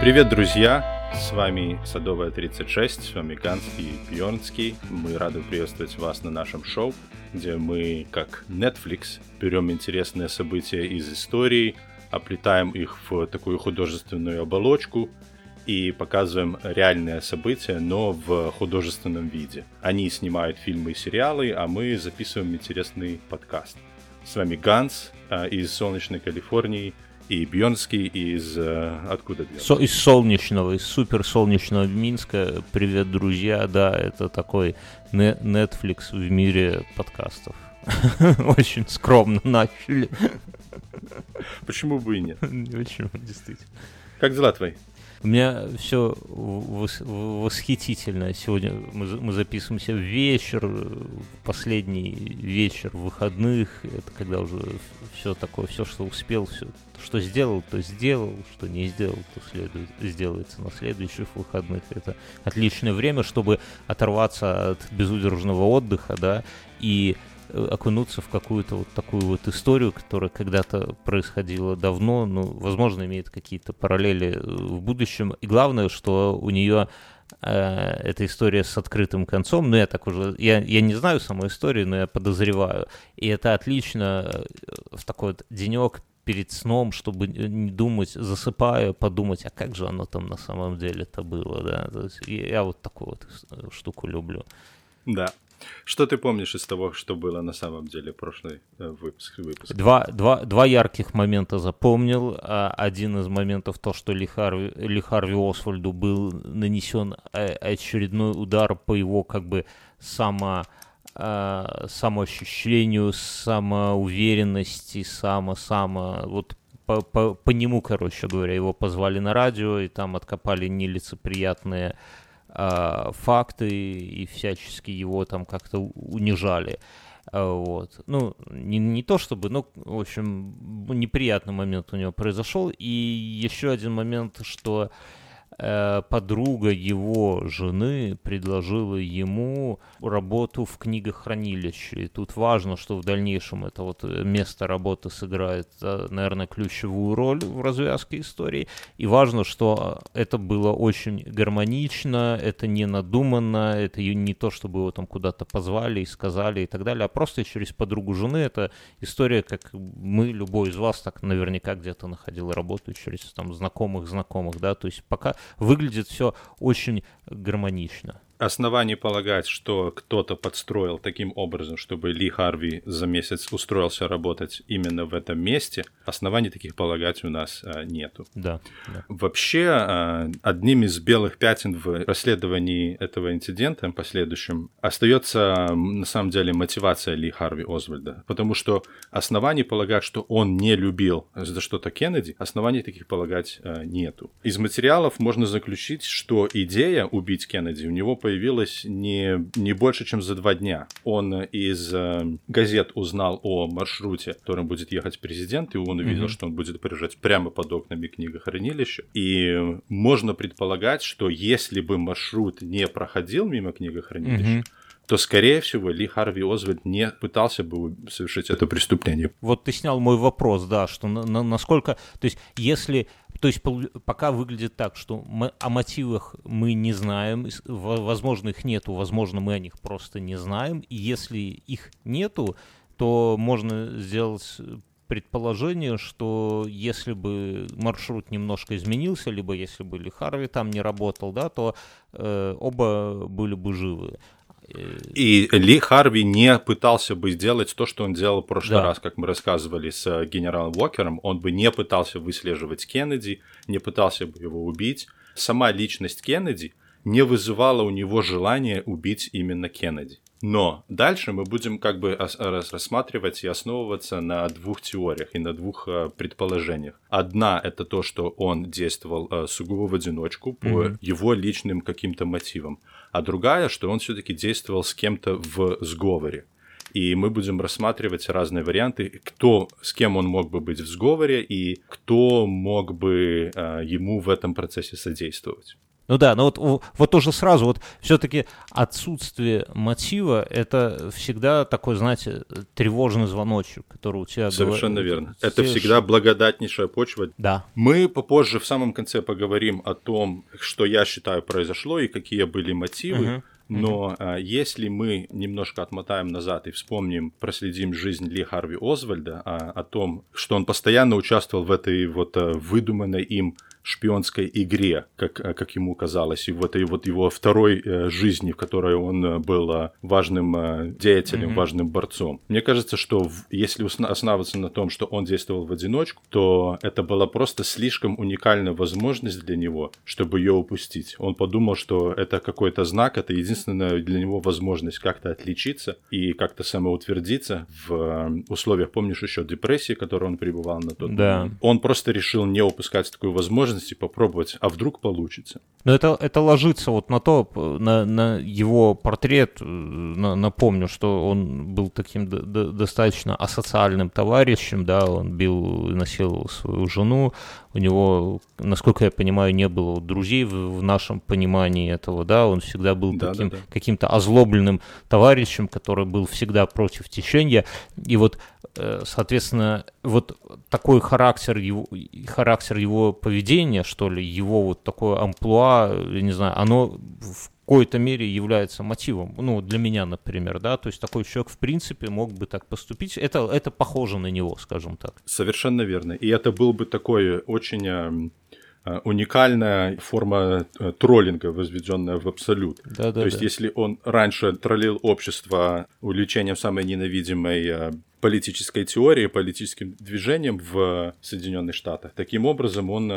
Привет, друзья! С вами Садовая 36, с вами Ганс и Бьернский. Мы рады приветствовать вас на нашем шоу, где мы, как Netflix, берем интересные события из истории, оплетаем их в такую художественную оболочку и показываем реальные события, но в художественном виде. Они снимают фильмы и сериалы, а мы записываем интересный подкаст. С вами Ганс э, из солнечной Калифорнии – и Бьонский из... Э, откуда Со, из солнечного, из супер солнечного Минска. Привет, друзья. Да, это такой Netflix в мире подкастов. Очень скромно начали. Почему бы и нет? Почему, действительно. Как дела твои? У меня все вос, восхитительно. Сегодня мы, мы записываемся в вечер, последний вечер выходных. Это когда уже все такое, все, что успел, все, что сделал, то сделал, что не сделал, то следует, сделается на следующих выходных. Это отличное время, чтобы оторваться от безудержного отдыха, да, и окунуться в какую-то вот такую вот историю, которая когда-то происходила давно, ну, возможно, имеет какие-то параллели э, в будущем. И главное, что у нее э, эта история с открытым концом, ну, я так уже, я, я не знаю самой истории, но я подозреваю. И это отлично э, в такой вот денек перед сном, чтобы не думать, засыпая, подумать, а как же оно там на самом деле-то было, да. Я вот такую вот штуку люблю. Да, что ты помнишь из того, что было на самом деле прошлый э, выпуск? выпуск? Два, два, два ярких момента запомнил. А, один из моментов то, что Ли Харви, Ли Харви Освальду был нанесен э, очередной удар по его как бы само э, самоощущению, самоуверенности, само-само, вот по, по, по нему, короче говоря, его позвали на радио, и там откопали нелицеприятные э, факты и всячески его там как-то унижали. А, вот. Ну, не, не то чтобы, ну, в общем, неприятный момент у него произошел. И еще один момент, что Э, подруга его жены предложила ему работу в книгохранилище. И тут важно, что в дальнейшем это вот место работы сыграет, э, наверное, ключевую роль в развязке истории. И важно, что это было очень гармонично, это не надуманно, это не то, чтобы его там куда-то позвали и сказали и так далее, а просто через подругу жены. Это история, как мы, любой из вас, так наверняка где-то находил работу через там знакомых знакомых, да, то есть пока выглядит все очень гармонично оснований полагать, что кто-то подстроил таким образом, чтобы Ли Харви за месяц устроился работать именно в этом месте, оснований таких полагать у нас а, нету. Да, да. Вообще, а, одним из белых пятен в расследовании этого инцидента последующем остается на самом деле мотивация Ли Харви Озвальда, потому что оснований полагать, что он не любил за что-то Кеннеди, оснований таких полагать а, нету. Из материалов можно заключить, что идея убить Кеннеди у него появилась не, не больше, чем за два дня. Он из э, газет узнал о маршруте, которым будет ехать президент, и он увидел, mm-hmm. что он будет приезжать прямо под окнами книгохранилища. И можно предполагать, что если бы маршрут не проходил мимо книгохранилища, mm-hmm то, скорее всего, Ли Харви Озвальд не пытался бы совершить это преступление. Вот ты снял мой вопрос, да, что на, на, насколько... То есть, если то есть пока выглядит так, что мы о мотивах мы не знаем, возможно их нету, возможно мы о них просто не знаем, и если их нету, то можно сделать предположение, что если бы маршрут немножко изменился, либо если бы Ли Харви там не работал, да, то э, оба были бы живы. И Ли Харви не пытался бы сделать то, что он делал в прошлый да. раз, как мы рассказывали с э, генералом Уокером. Он бы не пытался выслеживать Кеннеди, не пытался бы его убить. Сама личность Кеннеди не вызывала у него желания убить именно Кеннеди. Но дальше мы будем как бы рассматривать и основываться на двух теориях и на двух э, предположениях. Одна это то, что он действовал э, сугубо в одиночку по mm-hmm. его личным каким-то мотивам а другая, что он все-таки действовал с кем-то в сговоре. И мы будем рассматривать разные варианты, кто, с кем он мог бы быть в сговоре и кто мог бы э, ему в этом процессе содействовать. Ну да, но вот, вот тоже сразу, вот все-таки отсутствие мотива – это всегда такой, знаете, тревожный звоночек, который у тебя... Совершенно говорит, верно. Это всегда благодатнейшая почва. Да. Мы попозже в самом конце поговорим о том, что я считаю произошло и какие были мотивы. Угу. Но mm-hmm. если мы немножко отмотаем назад и вспомним, проследим жизнь Ли Харви Озвальда, а, о том, что он постоянно участвовал в этой вот а, выдуманной им шпионской игре, как, э, как ему казалось, и в этой вот его второй э, жизни, в которой он э, был э, важным э, деятелем, mm-hmm. важным борцом. Мне кажется, что в, если основываться на том, что он действовал в одиночку, то это была просто слишком уникальная возможность для него, чтобы ее упустить. Он подумал, что это какой-то знак, это единственная для него возможность как-то отличиться и как-то самоутвердиться в условиях, помнишь еще депрессии, в которой он пребывал на тот да. момент. Он просто решил не упускать такую возможность возможности попробовать, а вдруг получится. Но это, это ложится вот на то, на, на его портрет, на, напомню, что он был таким д- д- достаточно асоциальным товарищем, да, он бил насиловал свою жену, у него, насколько я понимаю, не было друзей в, в нашем понимании этого, да, он всегда был да, таким, да, да. каким-то озлобленным товарищем, который был всегда против течения, и вот, э, соответственно, вот такой характер его, характер его поведения, что ли, его вот такое амплуа, я не знаю, оно в какой-то мере является мотивом. Ну, для меня, например, да, то есть такой человек, в принципе, мог бы так поступить. Это, это похоже на него, скажем так. Совершенно верно. И это был бы такой очень э, э, уникальная форма э, троллинга, возведенная в абсолют. Да, да, То есть, да. если он раньше троллил общество увлечением самой ненавидимой политической теории, политическим движением в Соединенных Штатах, таким образом он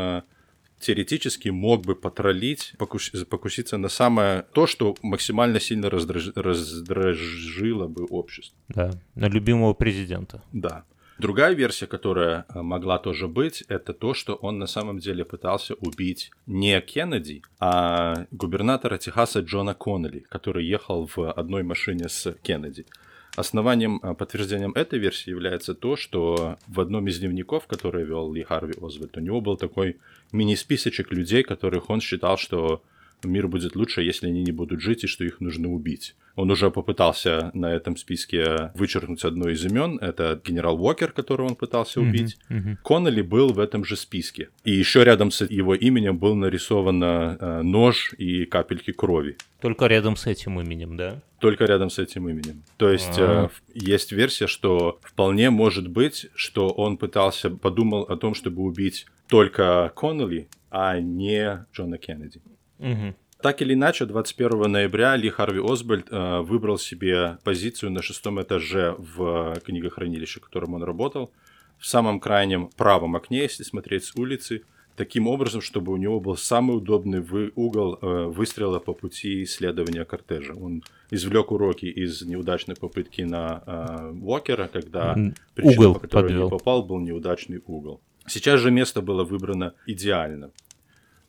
теоретически мог бы потроллить, покус, покуситься на самое то, что максимально сильно раздраж, раздражило бы общество. Да, на любимого президента. Да. Другая версия, которая э, могла тоже быть, это то, что он на самом деле пытался убить не Кеннеди, а губернатора Техаса Джона Коннелли, который ехал в одной машине с Кеннеди. Основанием, а, подтверждением этой версии является то, что в одном из дневников, который вел Ли Харви Озвальд, у него был такой мини-списочек людей, которых он считал, что мир будет лучше, если они не будут жить и что их нужно убить. Он уже попытался на этом списке вычеркнуть одно из имен. Это генерал Уокер, которого он пытался убить. Mm-hmm, mm-hmm. Коннелли был в этом же списке. И еще рядом с его именем был нарисован э, нож и капельки крови. Только рядом с этим именем, да? Только рядом с этим именем. То есть э, есть версия, что вполне может быть, что он пытался, подумал о том, чтобы убить только Коннелли, а не Джона Кеннеди. Угу. Так или иначе, 21 ноября Ли Харви Осбальд э, выбрал себе позицию на шестом этаже в книгохранилище, в котором он работал, в самом крайнем правом окне, если смотреть с улицы, таким образом, чтобы у него был самый удобный вы, угол э, выстрела по пути исследования кортежа. Он извлек уроки из неудачной попытки на э, Уокера, когда причина, угол по которой подвел. он не попал, был неудачный угол. Сейчас же место было выбрано идеально.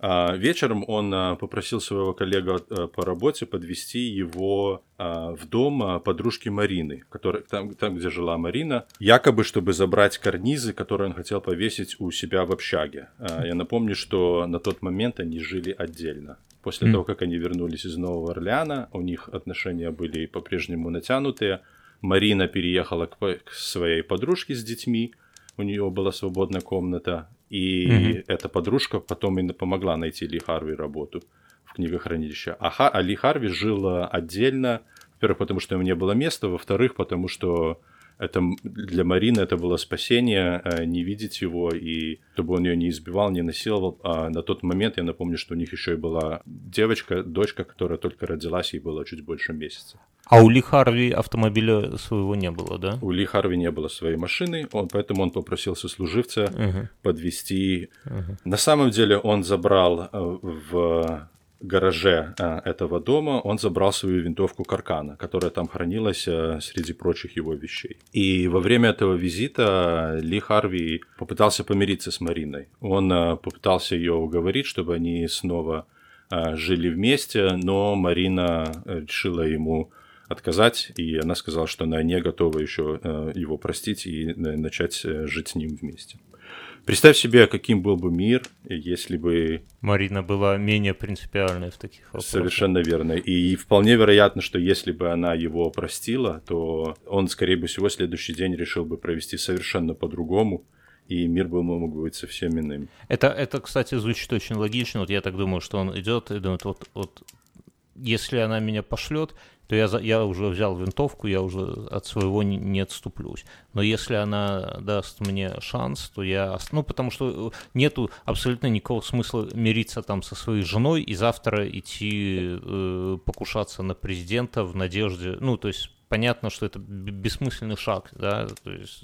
А, вечером он а, попросил своего коллегу а, по работе подвести его в дом подружки Марины, который, там, там, где жила Марина, якобы, чтобы забрать карнизы, которые он хотел повесить у себя в общаге. Я напомню, что на тот момент они жили отдельно. После mm. того, как они вернулись из Нового Орлеана, у них отношения были по-прежнему натянутые. Марина переехала к, к своей подружке с детьми, у нее была свободная комната, и mm-hmm. эта подружка потом и помогла найти Ли Харви работу в книгохранилище. А, Ха, а Ли Харви жил отдельно, во-первых, потому что ему не было места, во-вторых, потому что это для Марины это было спасение, э, не видеть его, и чтобы он ее не избивал, не насиловал. А на тот момент, я напомню, что у них еще и была девочка, дочка, которая только родилась, ей было чуть больше месяца. А у Ли Харви автомобиля своего не было, да? У Ли Харви не было своей машины, он, поэтому он попросил сослуживца uh-huh. подвести. Uh-huh. На самом деле он забрал э, в гараже а, этого дома он забрал свою винтовку Каркана, которая там хранилась а, среди прочих его вещей. И во время этого визита Ли Харви попытался помириться с Мариной. Он а, попытался ее уговорить, чтобы они снова жили вместе, но Марина решила ему отказать, и она сказала, что она не готова еще его простить и начать жить с ним вместе. Представь себе, каким был бы мир, если бы... Марина была менее принципиальной в таких вопросах. Совершенно верно. И вполне вероятно, что если бы она его простила, то он, скорее всего, следующий день решил бы провести совершенно по-другому, и мир бы мог быть совсем иным. Это, это, кстати, звучит очень логично. Вот я так думаю, что он идет и думает, вот, вот если она меня пошлет, то я, я уже взял винтовку, я уже от своего не, не отступлюсь. Но если она даст мне шанс, то я... Ну, потому что э, нету абсолютно никакого смысла мириться там со своей женой и завтра идти э, покушаться на президента в надежде... Ну, то есть понятно, что это бессмысленный шаг, да, то есть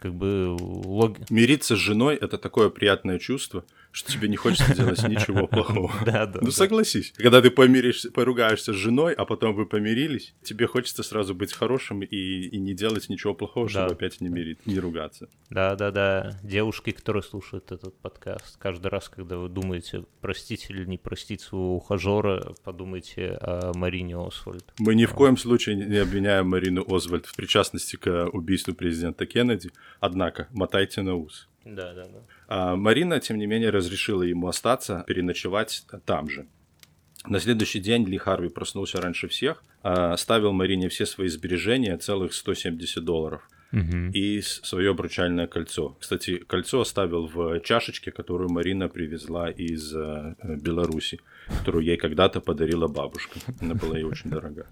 как бы лог... Мириться с женой — это такое приятное чувство, что тебе не хочется делать ничего плохого. Да, да. Ну согласись, когда ты помиришься, поругаешься с женой, а потом вы помирились, тебе хочется сразу быть хорошим и, и не делать ничего плохого, чтобы опять не мирить, не ругаться. Да, да, да. Девушки, которые слушают этот подкаст, каждый раз, когда вы думаете, простить или не простить своего ухажера, подумайте о Марине Освальд. Мы ни в коем случае не обвиняем Марину Озвальд в причастности к убийству президента Кеннеди, однако мотайте на ус. Да, да, да. А Марина, тем не менее, разрешила ему остаться, переночевать там же. На следующий день Ли Харви проснулся раньше всех, оставил Марине все свои сбережения, целых 170 долларов, угу. и свое обручальное кольцо. Кстати, кольцо оставил в чашечке, которую Марина привезла из э, Беларуси, которую ей когда-то подарила бабушка. Она была ей очень дорога.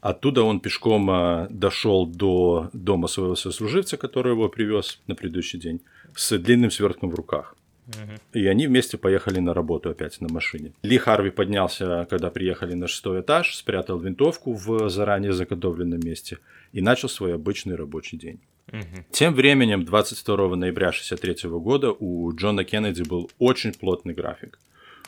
Оттуда он пешком а, дошел до дома своего сослуживца, который его привез на предыдущий день, с длинным свертком в руках. И они вместе поехали на работу опять на машине. Ли Харви поднялся, когда приехали на шестой этаж, спрятал винтовку в заранее заготовленном месте и начал свой обычный рабочий день. Угу. Тем временем, 22 ноября 1963 года у Джона Кеннеди был очень плотный график.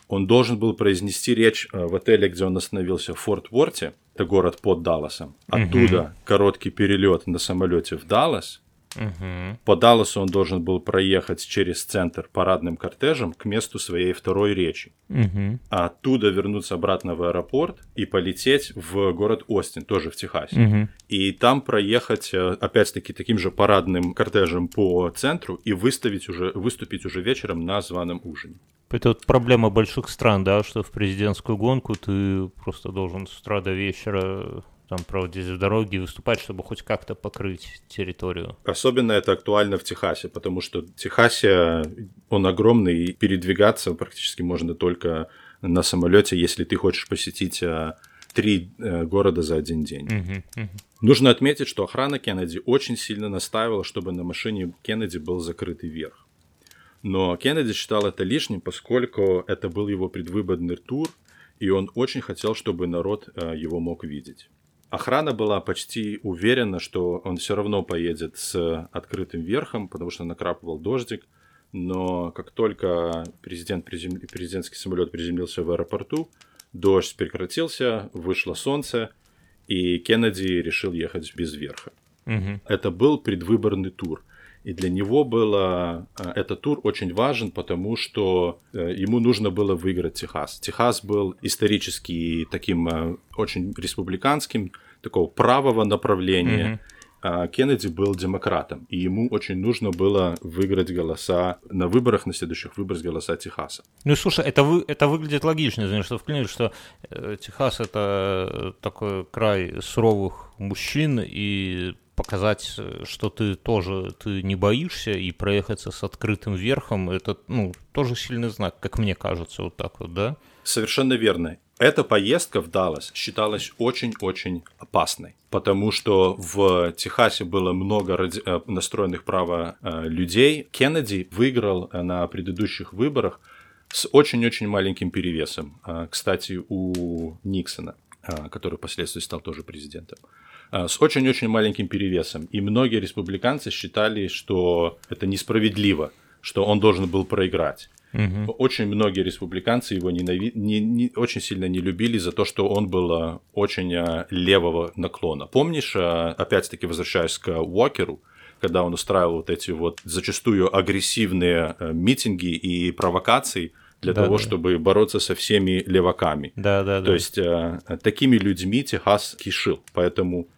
Он должен был произнести речь э, в отеле, где он остановился, в Форт Ворте, это город под Далласом. Оттуда угу. короткий перелет на самолете в Даллас. Угу. По Далласу он должен был проехать через центр парадным кортежем к месту своей второй речи. Угу. А оттуда вернуться обратно в аэропорт и полететь в город Остин, тоже в Техасе. Угу. И там проехать, э, опять-таки, таким же парадным кортежем по центру и выставить уже, выступить уже вечером на званом ужине. Это вот проблема больших стран, да, что в президентскую гонку ты просто должен с утра до вечера там проводить в дороге и выступать, чтобы хоть как-то покрыть территорию. Особенно это актуально в Техасе, потому что в Техасе он огромный, и передвигаться практически можно только на самолете, если ты хочешь посетить а, три э, города за один день. Uh-huh, uh-huh. Нужно отметить, что охрана Кеннеди очень сильно настаивала, чтобы на машине Кеннеди был закрытый верх. Но Кеннеди считал это лишним, поскольку это был его предвыборный тур, и он очень хотел, чтобы народ э, его мог видеть. Охрана была почти уверена, что он все равно поедет с открытым верхом, потому что накрапывал дождик. Но как только президент призем... президентский самолет приземлился в аэропорту, дождь прекратился, вышло солнце, и Кеннеди решил ехать без верха. Угу. Это был предвыборный тур. И для него было э, этот тур очень важен, потому что э, ему нужно было выиграть Техас. Техас был исторически таким э, очень республиканским, такого правого направления. Mm-hmm. Кеннеди был демократом, и ему очень нужно было выиграть голоса на выборах, на следующих выборах голоса Техаса. Ну, слушай, это, вы, это выглядит логично, знаешь, что вклинишь, что Техас — это такой край суровых мужчин, и показать, что ты тоже ты не боишься, и проехаться с открытым верхом, это, ну, тоже сильный знак, как мне кажется, вот так вот, да? Совершенно верно. Эта поездка в Даллас считалась очень-очень опасной, потому что в Техасе было много ради... Э, настроенных право э, людей. Кеннеди выиграл э, на предыдущих выборах с очень-очень маленьким перевесом. Кстати, у Никсона, который впоследствии стал тоже президентом с очень-очень маленьким перевесом. И многие республиканцы считали, что это несправедливо, что он должен был проиграть. Угу. Очень многие республиканцы его ненави... не, не, очень сильно не любили за то, что он был а, очень а, левого наклона. Помнишь, опять-таки возвращаясь к Уокеру, когда он устраивал вот эти вот зачастую агрессивные митинги и провокации для да, того, да. чтобы бороться со всеми леваками. Да, да, То есть такими людьми Техас кишил. Поэтому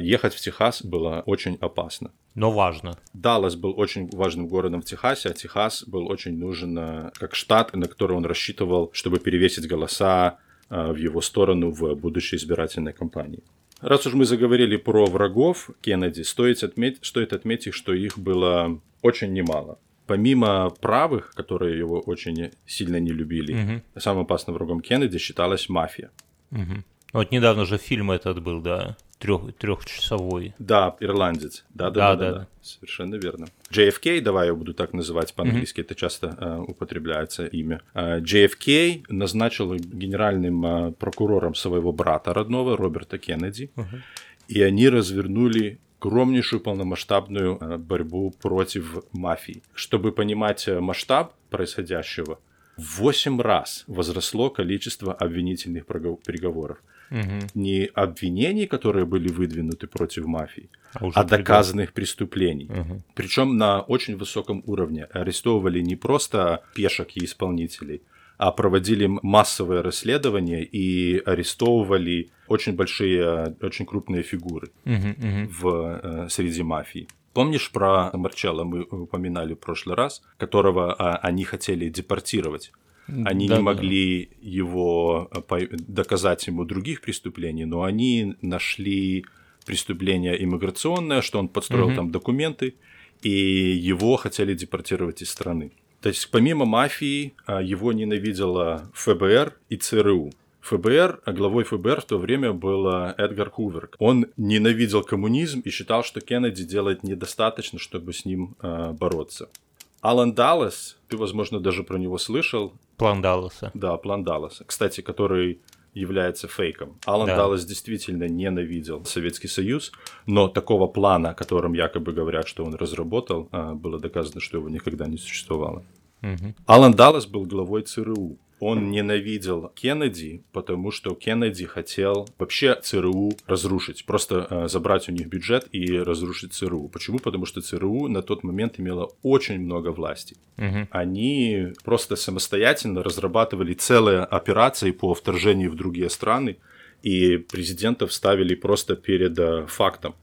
ехать в Техас было очень опасно. Но важно. Даллас был очень важным городом в Техасе, а Техас был очень нужен а, как штат, на который он рассчитывал, чтобы перевесить голоса а, в его сторону в будущей избирательной кампании. Раз уж мы заговорили про врагов Кеннеди, стоит отметить, стоит отметить, что их было очень немало. Помимо правых, которые его очень сильно не любили, угу. самым опасным врагом Кеннеди считалась мафия. Угу. Вот недавно же фильм этот был, да, трех, трехчасовой. Да, ирландец. Да да, да, да, да, да. Совершенно верно. JFK, давай я буду так называть по-английски, mm-hmm. это часто э, употребляется имя. Э, JFK назначил генеральным э, прокурором своего брата родного, Роберта Кеннеди, uh-huh. и они развернули огромнейшую полномасштабную э, борьбу против мафии. Чтобы понимать э, масштаб происходящего, в 8 раз возросло количество обвинительных приговоров. Угу. Не обвинений, которые были выдвинуты против мафии, а, а доказанных преступлений. Угу. Причем на очень высоком уровне. Арестовывали не просто пешек и исполнителей, а проводили массовые расследования и арестовывали очень большие, очень крупные фигуры угу, угу. в э, среди мафии. Помнишь про Марчелла, мы упоминали в прошлый раз, которого а, они хотели депортировать? Они да, не могли да. его э, доказать ему других преступлений, но они нашли преступление иммиграционное, что он подстроил угу. там документы, и его хотели депортировать из страны. То есть помимо мафии а, его ненавидела ФБР и ЦРУ. ФБР, а главой ФБР в то время был Эдгар Хувер. Он ненавидел коммунизм и считал, что Кеннеди делает недостаточно, чтобы с ним э, бороться. Алан Даллас, ты, возможно, даже про него слышал. План Далласа. Да, план Далласа. Кстати, который является фейком. Алан да. Даллас действительно ненавидел Советский Союз, но такого плана, о котором якобы говорят, что он разработал, а, было доказано, что его никогда не существовало. Угу. Алан Даллас был главой ЦРУ он ненавидел Кеннеди, потому что Кеннеди хотел вообще ЦРУ разрушить, просто э, забрать у них бюджет и разрушить ЦРУ. Почему? Потому что ЦРУ на тот момент имела очень много власти. Угу. Они просто самостоятельно разрабатывали целые операции по вторжению в другие страны, и президентов ставили просто перед э, фактом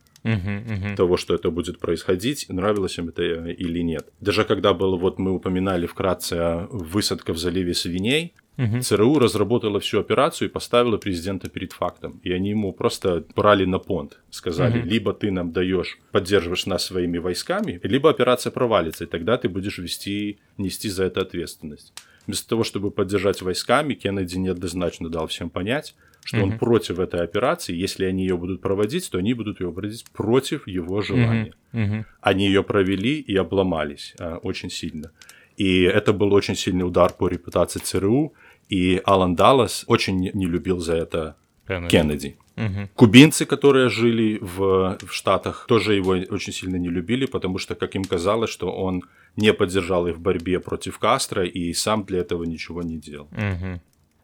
того, что это будет происходить, нравилось им это э, или нет. Даже когда было, вот мы упоминали вкратце высадка в заливе свиней. ЦРУ разработала всю операцию и поставила президента перед фактом. И они ему просто брали на понт. Сказали, либо ты нам даешь, поддерживаешь нас своими войсками, либо операция провалится, и тогда ты будешь вести, нести за это ответственность. Вместо того, чтобы поддержать войсками, Кеннеди неоднозначно дал всем понять, что mm-hmm. он против этой операции. Если они ее будут проводить, то они будут ее проводить против его желания. Mm-hmm. Они ее провели и обломались а, очень сильно. И это был очень сильный удар по репутации ЦРУ. И Алан Даллас очень не любил за это Кеннеди. Кеннеди. Угу. Кубинцы, которые жили в, в Штатах, тоже его очень сильно не любили, потому что, как им казалось, что он не поддержал их в борьбе против Кастро и сам для этого ничего не делал. Угу.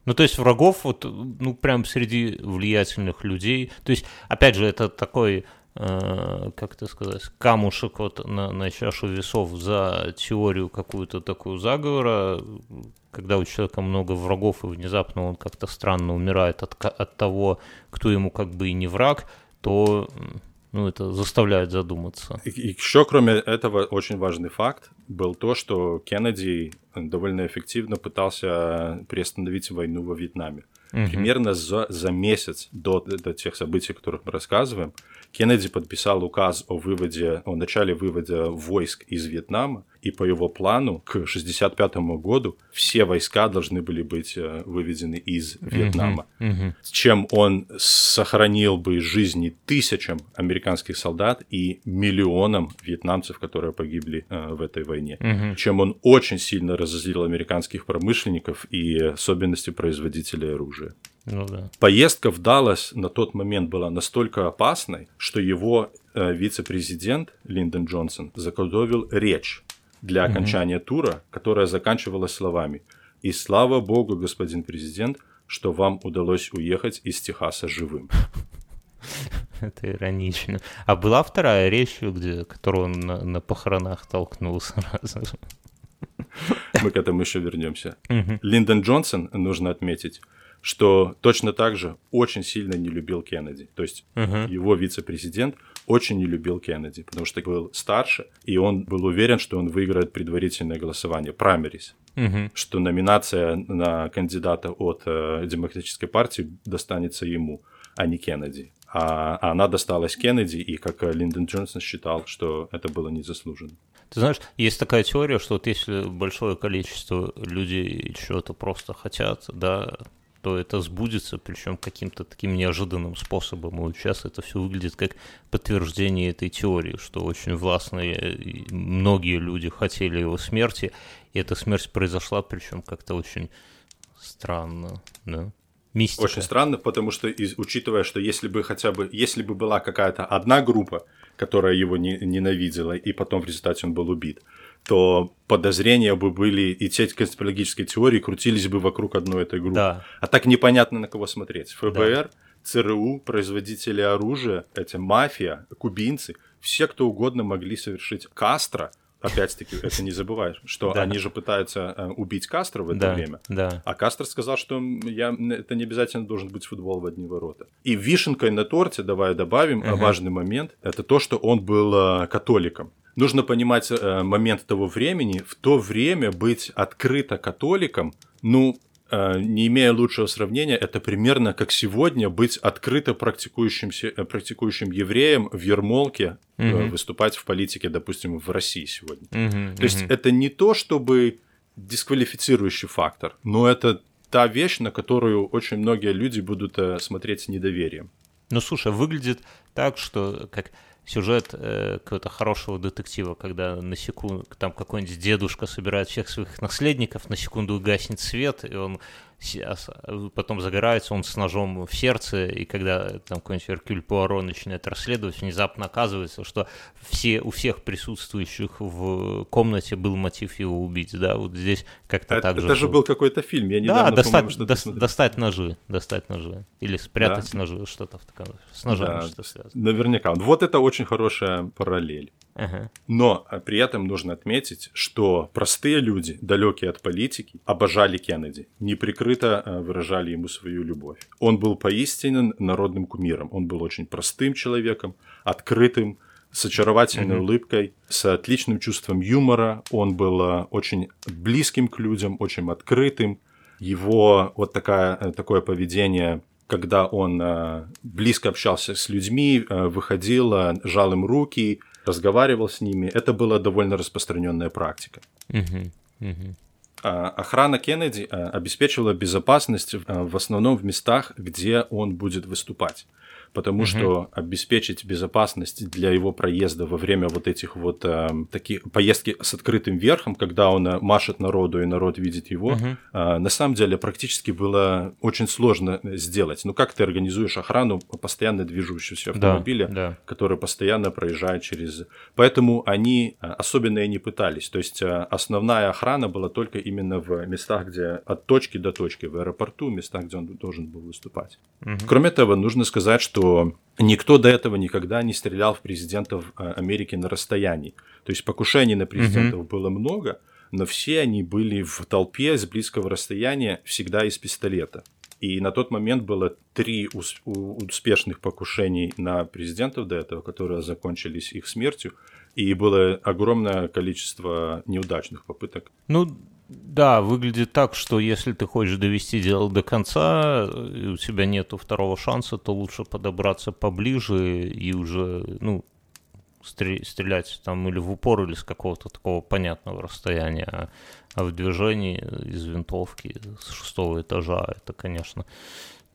Ну, то есть врагов, вот, ну, прям среди влиятельных людей. То есть, опять же, это такой, э, как это сказать, камушек вот на, на чашу весов за теорию какую-то такую заговора, когда у человека много врагов, и внезапно он как-то странно умирает от, от того, кто ему как бы и не враг, то ну, это заставляет задуматься. И, и еще, кроме этого, очень важный факт был то, что Кеннеди довольно эффективно пытался приостановить войну во Вьетнаме. Угу. Примерно за, за месяц до, до тех событий, о которых мы рассказываем, Кеннеди подписал указ о выводе, о начале вывода войск из Вьетнама, и по его плану к 1965 году все войска должны были быть э, выведены из Вьетнама, mm-hmm. Mm-hmm. чем он сохранил бы жизни тысячам американских солдат и миллионам вьетнамцев, которые погибли э, в этой войне, mm-hmm. чем он очень сильно разозлил американских промышленников и особенности производителей оружия. Ну, да. Поездка в Даллас на тот момент была настолько опасной, что его э, вице-президент Линдон Джонсон заготовил речь для окончания mm-hmm. тура, которая заканчивалась словами «И слава богу, господин президент, что вам удалось уехать из Техаса живым». Это иронично. А была вторая речь, где, которую он на, на похоронах толкнул сразу Мы к этому еще вернемся. Линдон Джонсон, нужно отметить, что точно так же очень сильно не любил Кеннеди. То есть uh-huh. его вице-президент очень не любил Кеннеди, потому что был старше, и он был уверен, что он выиграет предварительное голосование, праймерис. Uh-huh. Что номинация на кандидата от э, Демократической партии достанется ему, а не Кеннеди. А, а она досталась Кеннеди, и как Линдон Джонсон считал, что это было незаслуженно. Ты знаешь, есть такая теория, что вот если большое количество людей чего-то просто хотят, да, то это сбудется, причем каким-то таким неожиданным способом. Вот сейчас это все выглядит как подтверждение этой теории, что очень властные, многие люди хотели его смерти, и эта смерть произошла, причем как-то очень странно, да. Мистика. Очень странно, потому что, учитывая, что если бы хотя бы, если бы была какая-то одна группа, которая его не, ненавидела, и потом в результате он был убит, то подозрения бы были, и те конспирологические теории крутились бы вокруг одной этой группы. Да. А так непонятно на кого смотреть. ФБР, да. ЦРУ, производители оружия, эти мафия, кубинцы, все кто угодно могли совершить Кастро, опять-таки, это не забываешь, что да. они же пытаются э, убить Кастро в это да, время. Да. А Кастро сказал, что я, это не обязательно должен быть футбол в одни ворота. И вишенкой на торте, давай добавим, uh-huh. важный момент, это то, что он был э, католиком. Нужно понимать э, момент того времени. В то время быть открыто католиком, ну, не имея лучшего сравнения, это примерно как сегодня быть открыто практикующим, э, практикующим евреем в Ермолке, угу. выступать в политике, допустим, в России сегодня. Угу, то есть это не то, чтобы дисквалифицирующий фактор, но это та вещь, на которую очень многие люди будут смотреть с недоверием. Ну, слушай, выглядит так, что как сюжет э, какого-то хорошего детектива, когда на секунду там какой-нибудь дедушка собирает всех своих наследников, на секунду гаснет свет, и он потом загорается он с ножом в сердце, и когда там какой-нибудь Эркюль Пуаро начинает расследовать, внезапно оказывается, что все, у всех присутствующих в комнате был мотив его убить, да, вот здесь как-то это, так же. Это же был какой-то фильм, я недавно, Да, достать, что до, достать ножи, достать ножи, или спрятать да. ножи, что-то в таком, с ножами да, что связано. Наверняка, вот это очень хорошая параллель. Ага. Но а, при этом нужно отметить, что простые люди, далекие от политики, обожали Кеннеди, неприкрыто а, выражали ему свою любовь. Он был поистине народным кумиром. Он был очень простым человеком, открытым, с очаровательной mm-hmm. улыбкой, с отличным чувством юмора. Он был а, очень близким к людям, очень открытым. Его вот такая, э, такое поведение когда он близко общался с людьми, выходил, жал им руки, разговаривал с ними. Это была довольно распространенная практика. Uh-huh. Охрана Кеннеди а, обеспечивала безопасность а, в основном в местах, где он будет выступать потому угу. что обеспечить безопасность для его проезда во время вот этих вот э, таких поездки с открытым верхом, когда он э, машет народу и народ видит его, угу. э, на самом деле практически было очень сложно сделать. Ну как ты организуешь охрану постоянно движущегося автомобиля, да, да. который постоянно проезжает через... Поэтому они э, особенно и не пытались. То есть э, основная охрана была только именно в местах, где от точки до точки, в аэропорту, местах, где он должен был выступать. Угу. Кроме того, нужно сказать, что никто до этого никогда не стрелял в президентов э, Америки на расстоянии. То есть покушений на президентов mm-hmm. было много, но все они были в толпе с близкого расстояния всегда из пистолета. И на тот момент было три успешных покушений на президентов до этого, которые закончились их смертью, и было огромное количество неудачных попыток. Ну, да, выглядит так, что если ты хочешь довести дело до конца, и у тебя нету второго шанса, то лучше подобраться поближе и уже, ну, стрелять там или в упор, или с какого-то такого понятного расстояния. А, а в движении из винтовки с шестого этажа, это, конечно,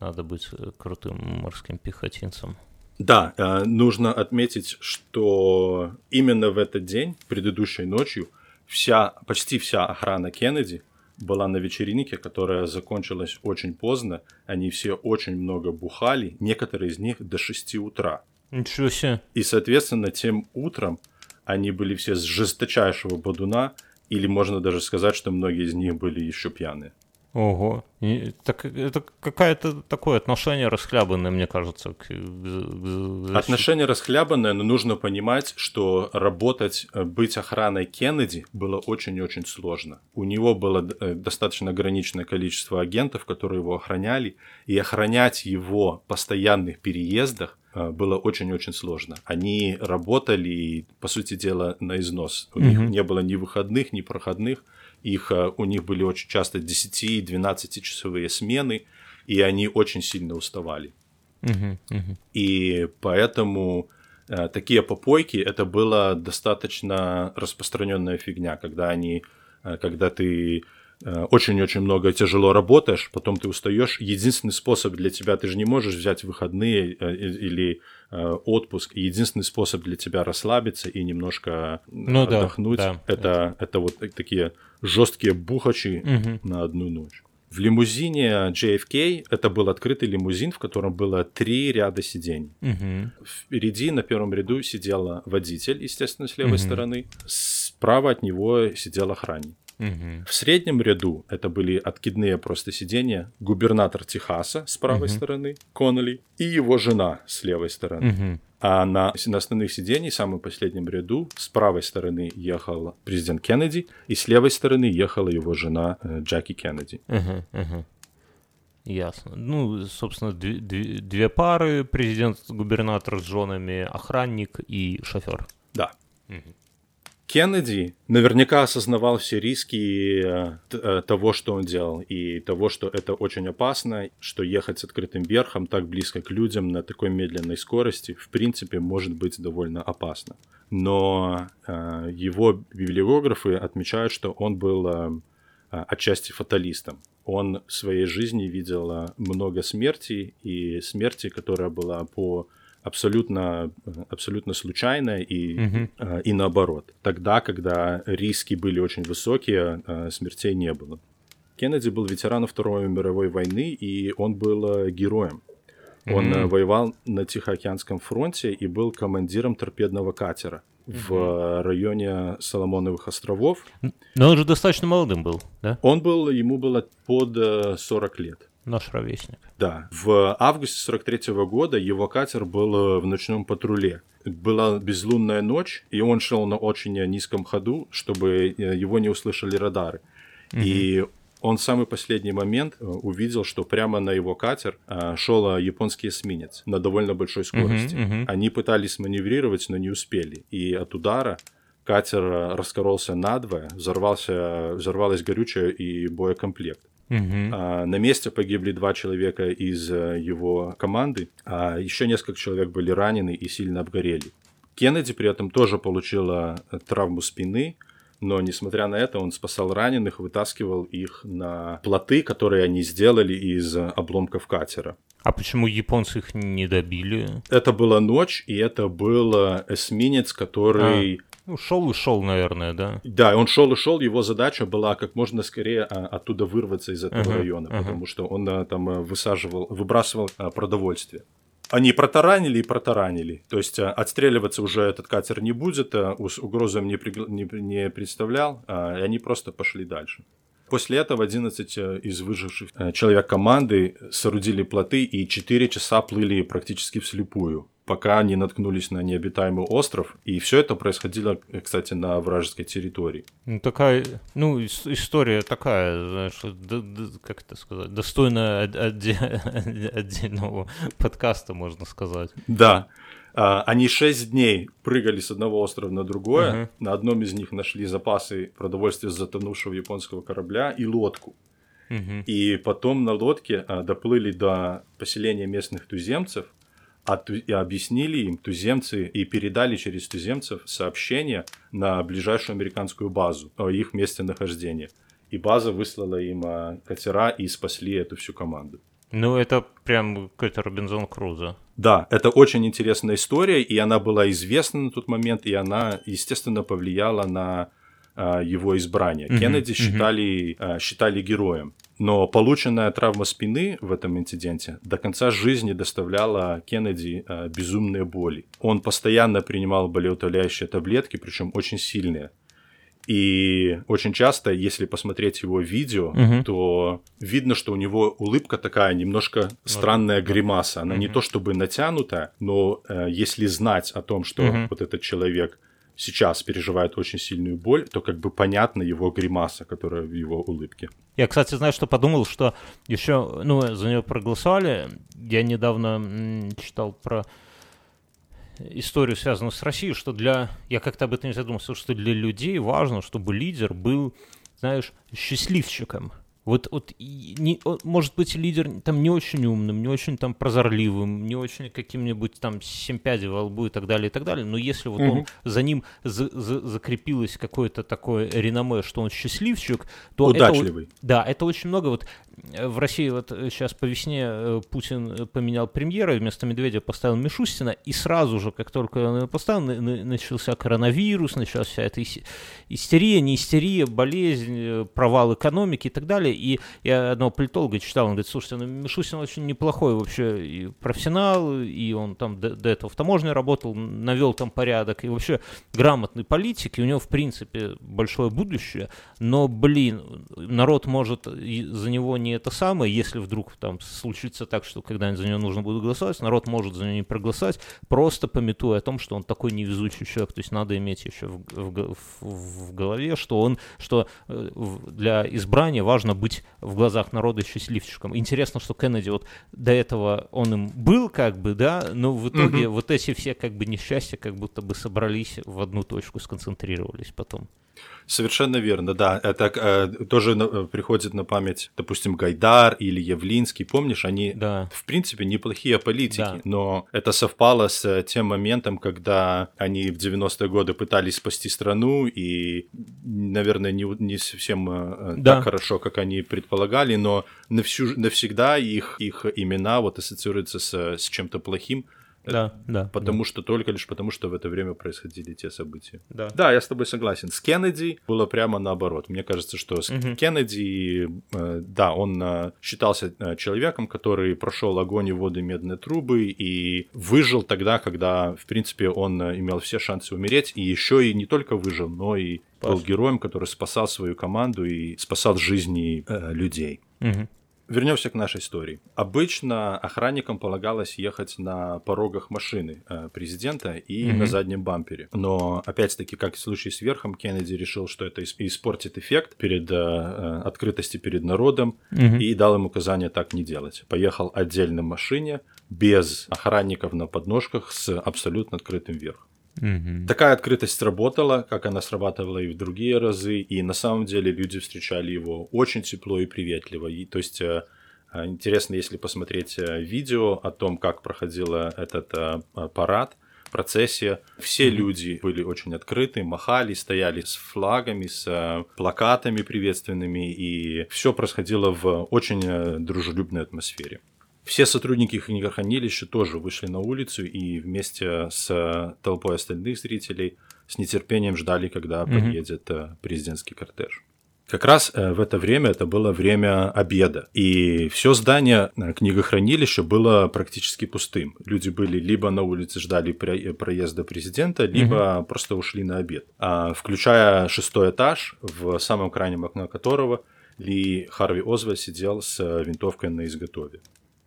надо быть крутым морским пехотинцем. Да, э, нужно отметить, что именно в этот день, предыдущей ночью, вся, почти вся охрана Кеннеди была на вечеринке, которая закончилась очень поздно. Они все очень много бухали, некоторые из них до 6 утра. Ничего себе. И, соответственно, тем утром они были все с жесточайшего бодуна, или можно даже сказать, что многие из них были еще пьяные. Ого, И, так, это какое-то такое отношение расхлябанное, мне кажется. К, к, к отношение расхлябанное, но нужно понимать, что работать, э, быть охраной Кеннеди было очень-очень сложно. У него было э, достаточно ограниченное количество агентов, которые его охраняли, и охранять его в постоянных переездах э, было очень-очень сложно. Они работали, по сути дела, на износ. У mm-hmm. них не было ни выходных, ни проходных. Их, э, у них были очень часто 10-12 часовые смены, и они очень сильно уставали. Uh-huh, uh-huh. И поэтому э, такие попойки это была достаточно распространенная фигня, когда они, э, когда ты очень-очень много тяжело работаешь, потом ты устаешь. Единственный способ для тебя, ты же не можешь взять выходные э, или э, отпуск. Единственный способ для тебя расслабиться и немножко ну, отдохнуть, да, да, это, это. это вот такие жесткие бухачи угу. на одну ночь. В лимузине JFK это был открытый лимузин, в котором было три ряда сидений. Угу. Впереди на первом ряду сидел водитель, естественно, с левой Мгм. стороны. Справа от него сидел охранник. Мгм. В среднем ряду это были откидные просто сидения. Губернатор Техаса с правой Мгм. стороны, Коннелли, и его жена с левой стороны. Мгм. А на, на основных сидений, в самом последнем ряду, с правой стороны ехал президент Кеннеди, и с левой стороны ехала его жена э, Джеки Кеннеди. Мгм. Ясно. Ну, собственно, две, две- две пары, президент-губернатор с женами, охранник и шофер. Да. Мгм. Кеннеди наверняка осознавал все риски э, э, того, что он делал, и того, что это очень опасно, что ехать с открытым верхом так близко к людям на такой медленной скорости, в принципе, может быть довольно опасно. Но э, его библиографы отмечают, что он был отчасти фаталистом. Он в своей жизни видел много смертей, и смерти, которая была по абсолютно, абсолютно случайная и э, и наоборот. Тогда, когда риски были очень высокие, э, смертей не было. Кеннеди был ветераном Второй мировой войны, и он был э, героем. Он э, воевал на Тихоокеанском фронте и был командиром торпедного катера в э, районе Соломоновых островов. Но он же достаточно молодым был, да? Он был, ему было под э, 40 лет. Наш ровесник. Да, в августе 43 года его катер был э, в ночном патруле. Была безлунная ночь, и он шел на очень низком ходу, чтобы э, его не услышали радары. И он в самый последний момент э, увидел, что прямо на его катер шел японский эсминец на довольно большой скорости. мгм. Они пытались маневрировать, но не успели. И от удара катер раскололся надвое, взорвался, взорвалось горючее и боекомплект. Мгм. А, На месте погибли два человека из э, его команды, а еще несколько человек были ранены и сильно обгорели. Кеннеди при этом тоже получила э, травму спины, но несмотря на это он спасал раненых, вытаскивал их на плоты, которые они сделали из э, обломков катера. А почему японцы их не добили? Это была ночь, и это был эсминец, который... Ну, шел и шел, наверное, да? Да, он шел и шел, его задача была как можно скорее а, оттуда вырваться из этого Ага, района, ага. потому что он а, там а, высаживал, выбрасывал продовольствие. Они протаранили и протаранили. То есть отстреливаться уже этот катер не будет, им не, пригла- не, не представлял, и они просто пошли дальше. После этого 11 э, из выживших человек команды соорудили плоты и 4 часа плыли практически вслепую, пока не наткнулись на необитаемый остров. И все это происходило, кстати, на вражеской территории. Ну, такая, ну, ис- история такая, знаешь, д- д- как это сказать, достойная от- отде- отдельного подкаста, можно сказать. Да. А, Они 6 дней прыгали с одного острова на другое. Мгм. На одном из них нашли запасы продовольствия с затонувшего японского корабля и лодку. Мгм. И потом на лодке а, доплыли до поселения местных туземцев, а ту- и объяснили им туземцы и передали через туземцев сообщение на ближайшую американскую базу о их месте нахождения. И база выслала им а, катера и спасли эту всю команду. Ну, это прям какой-то Робинзон Крузо. Да, это очень интересная история, и она была известна на тот момент, и она, естественно, повлияла на его избрание. Мгм, Кеннеди считали, а, считали героем. Но полученная травма спины в этом инциденте до конца жизни доставляла Кеннеди а, безумные боли. Он постоянно принимал болеутоляющие таблетки, причем очень сильные. И очень часто, если посмотреть его видео, угу. то видно, что у него улыбка такая немножко странная гримаса. Она угу. не то чтобы натянутая, но э, если знать о том, что угу. вот этот человек сейчас переживает очень сильную боль, то как бы понятна его гримаса, которая в его улыбке. Я, кстати, знаю, что подумал, что еще, ну, за нее проголосовали. Я недавно читал про историю, связанную с Россией, что для... Я как-то об этом не задумался, что для людей важно, чтобы лидер был, знаешь, счастливчиком. Вот, вот не, может быть лидер там не очень умным, не очень там прозорливым, не очень каким-нибудь там семпядей во лбу и так далее, и так далее, но если вот угу. он, за ним за, за, закрепилось какое-то такое реноме, что он счастливчик, то Удачливый. это... Да, это очень много. Вот в России вот сейчас по весне э, Путин поменял премьера, вместо Медведя поставил Мишустина, и сразу же, как только он его поставил, начался коронавирус, началась вся эта истерия, не истерия, болезнь, э, провал экономики и так далее, и я одного политолога читал, он говорит, слушайте, ну, Мишустин очень неплохой вообще и профессионал, и он там до, до этого в таможне работал, навел там порядок, и вообще грамотный политик, и у него, в принципе, большое будущее, но, блин, народ может за него не это самое, если вдруг там случится так, что когда-нибудь за него нужно будет голосовать, народ может за него не проголосовать, просто пометуя о том, что он такой невезучий человек, то есть надо иметь еще в, в, в, в голове, что он, что э, для избрания важно быть в глазах народа счастливчиком. Интересно, что Кеннеди вот до этого он им был как бы, да, но в итоге угу. вот эти все как бы несчастья как будто бы собрались в одну точку, сконцентрировались потом. Совершенно верно, да. Это э, тоже на, приходит на память, допустим, Гайдар или Явлинский. Помнишь, они, да. в принципе, неплохие политики, да. но это совпало с тем моментом, когда они в 90-е годы пытались спасти страну, и, наверное, не, не совсем э, да. так хорошо, как они предполагали, но навсю, навсегда их, их имена вот ассоциируются с, с чем-то плохим. Да, да. Потому да. что только лишь потому, что в это время происходили те события. Да. Да, я с тобой согласен. С Кеннеди было прямо наоборот. Мне кажется, что с угу. Кеннеди, э, да, он э, считался э, человеком, который прошел огонь и воды медной трубы и выжил тогда, когда, в принципе, он имел все шансы умереть, и еще и не только выжил, но и Паш. был героем, который спасал свою команду и спасал жизни э, людей. Угу. Вернемся к нашей истории. Обычно охранникам полагалось ехать на порогах машины э, президента и mm-hmm. на заднем бампере. Но, опять-таки, как в случае с Верхом, Кеннеди решил, что это испортит эффект перед э, э, открытости перед народом mm-hmm. и дал им указание так не делать. Поехал отдельно в машине, без охранников на подножках, с абсолютно открытым верхом. Угу. Такая открытость сработала, как она срабатывала и в другие разы, и на самом деле люди встречали его очень тепло и приветливо. И, то есть э, э, интересно, если посмотреть э, видео о том, как проходила этот парад, процессия. Все mm-hmm. люди были очень открыты, махали, стояли с флагами, с плакатами приветственными, и все происходило в очень дружелюбной атмосфере. Все сотрудники книгохранилища тоже вышли на улицу и вместе с толпой остальных зрителей с нетерпением ждали, когда mm-hmm. подъедет э, президентский кортеж. Как раз э, в это время это было время обеда, и все здание э, книгохранилища было практически пустым. Люди были либо на улице ждали проезда президента, либо mm-hmm. просто ушли на обед. А, включая шестой этаж, в самом крайнем окне которого Ли Харви Озвель сидел с винтовкой на изготове.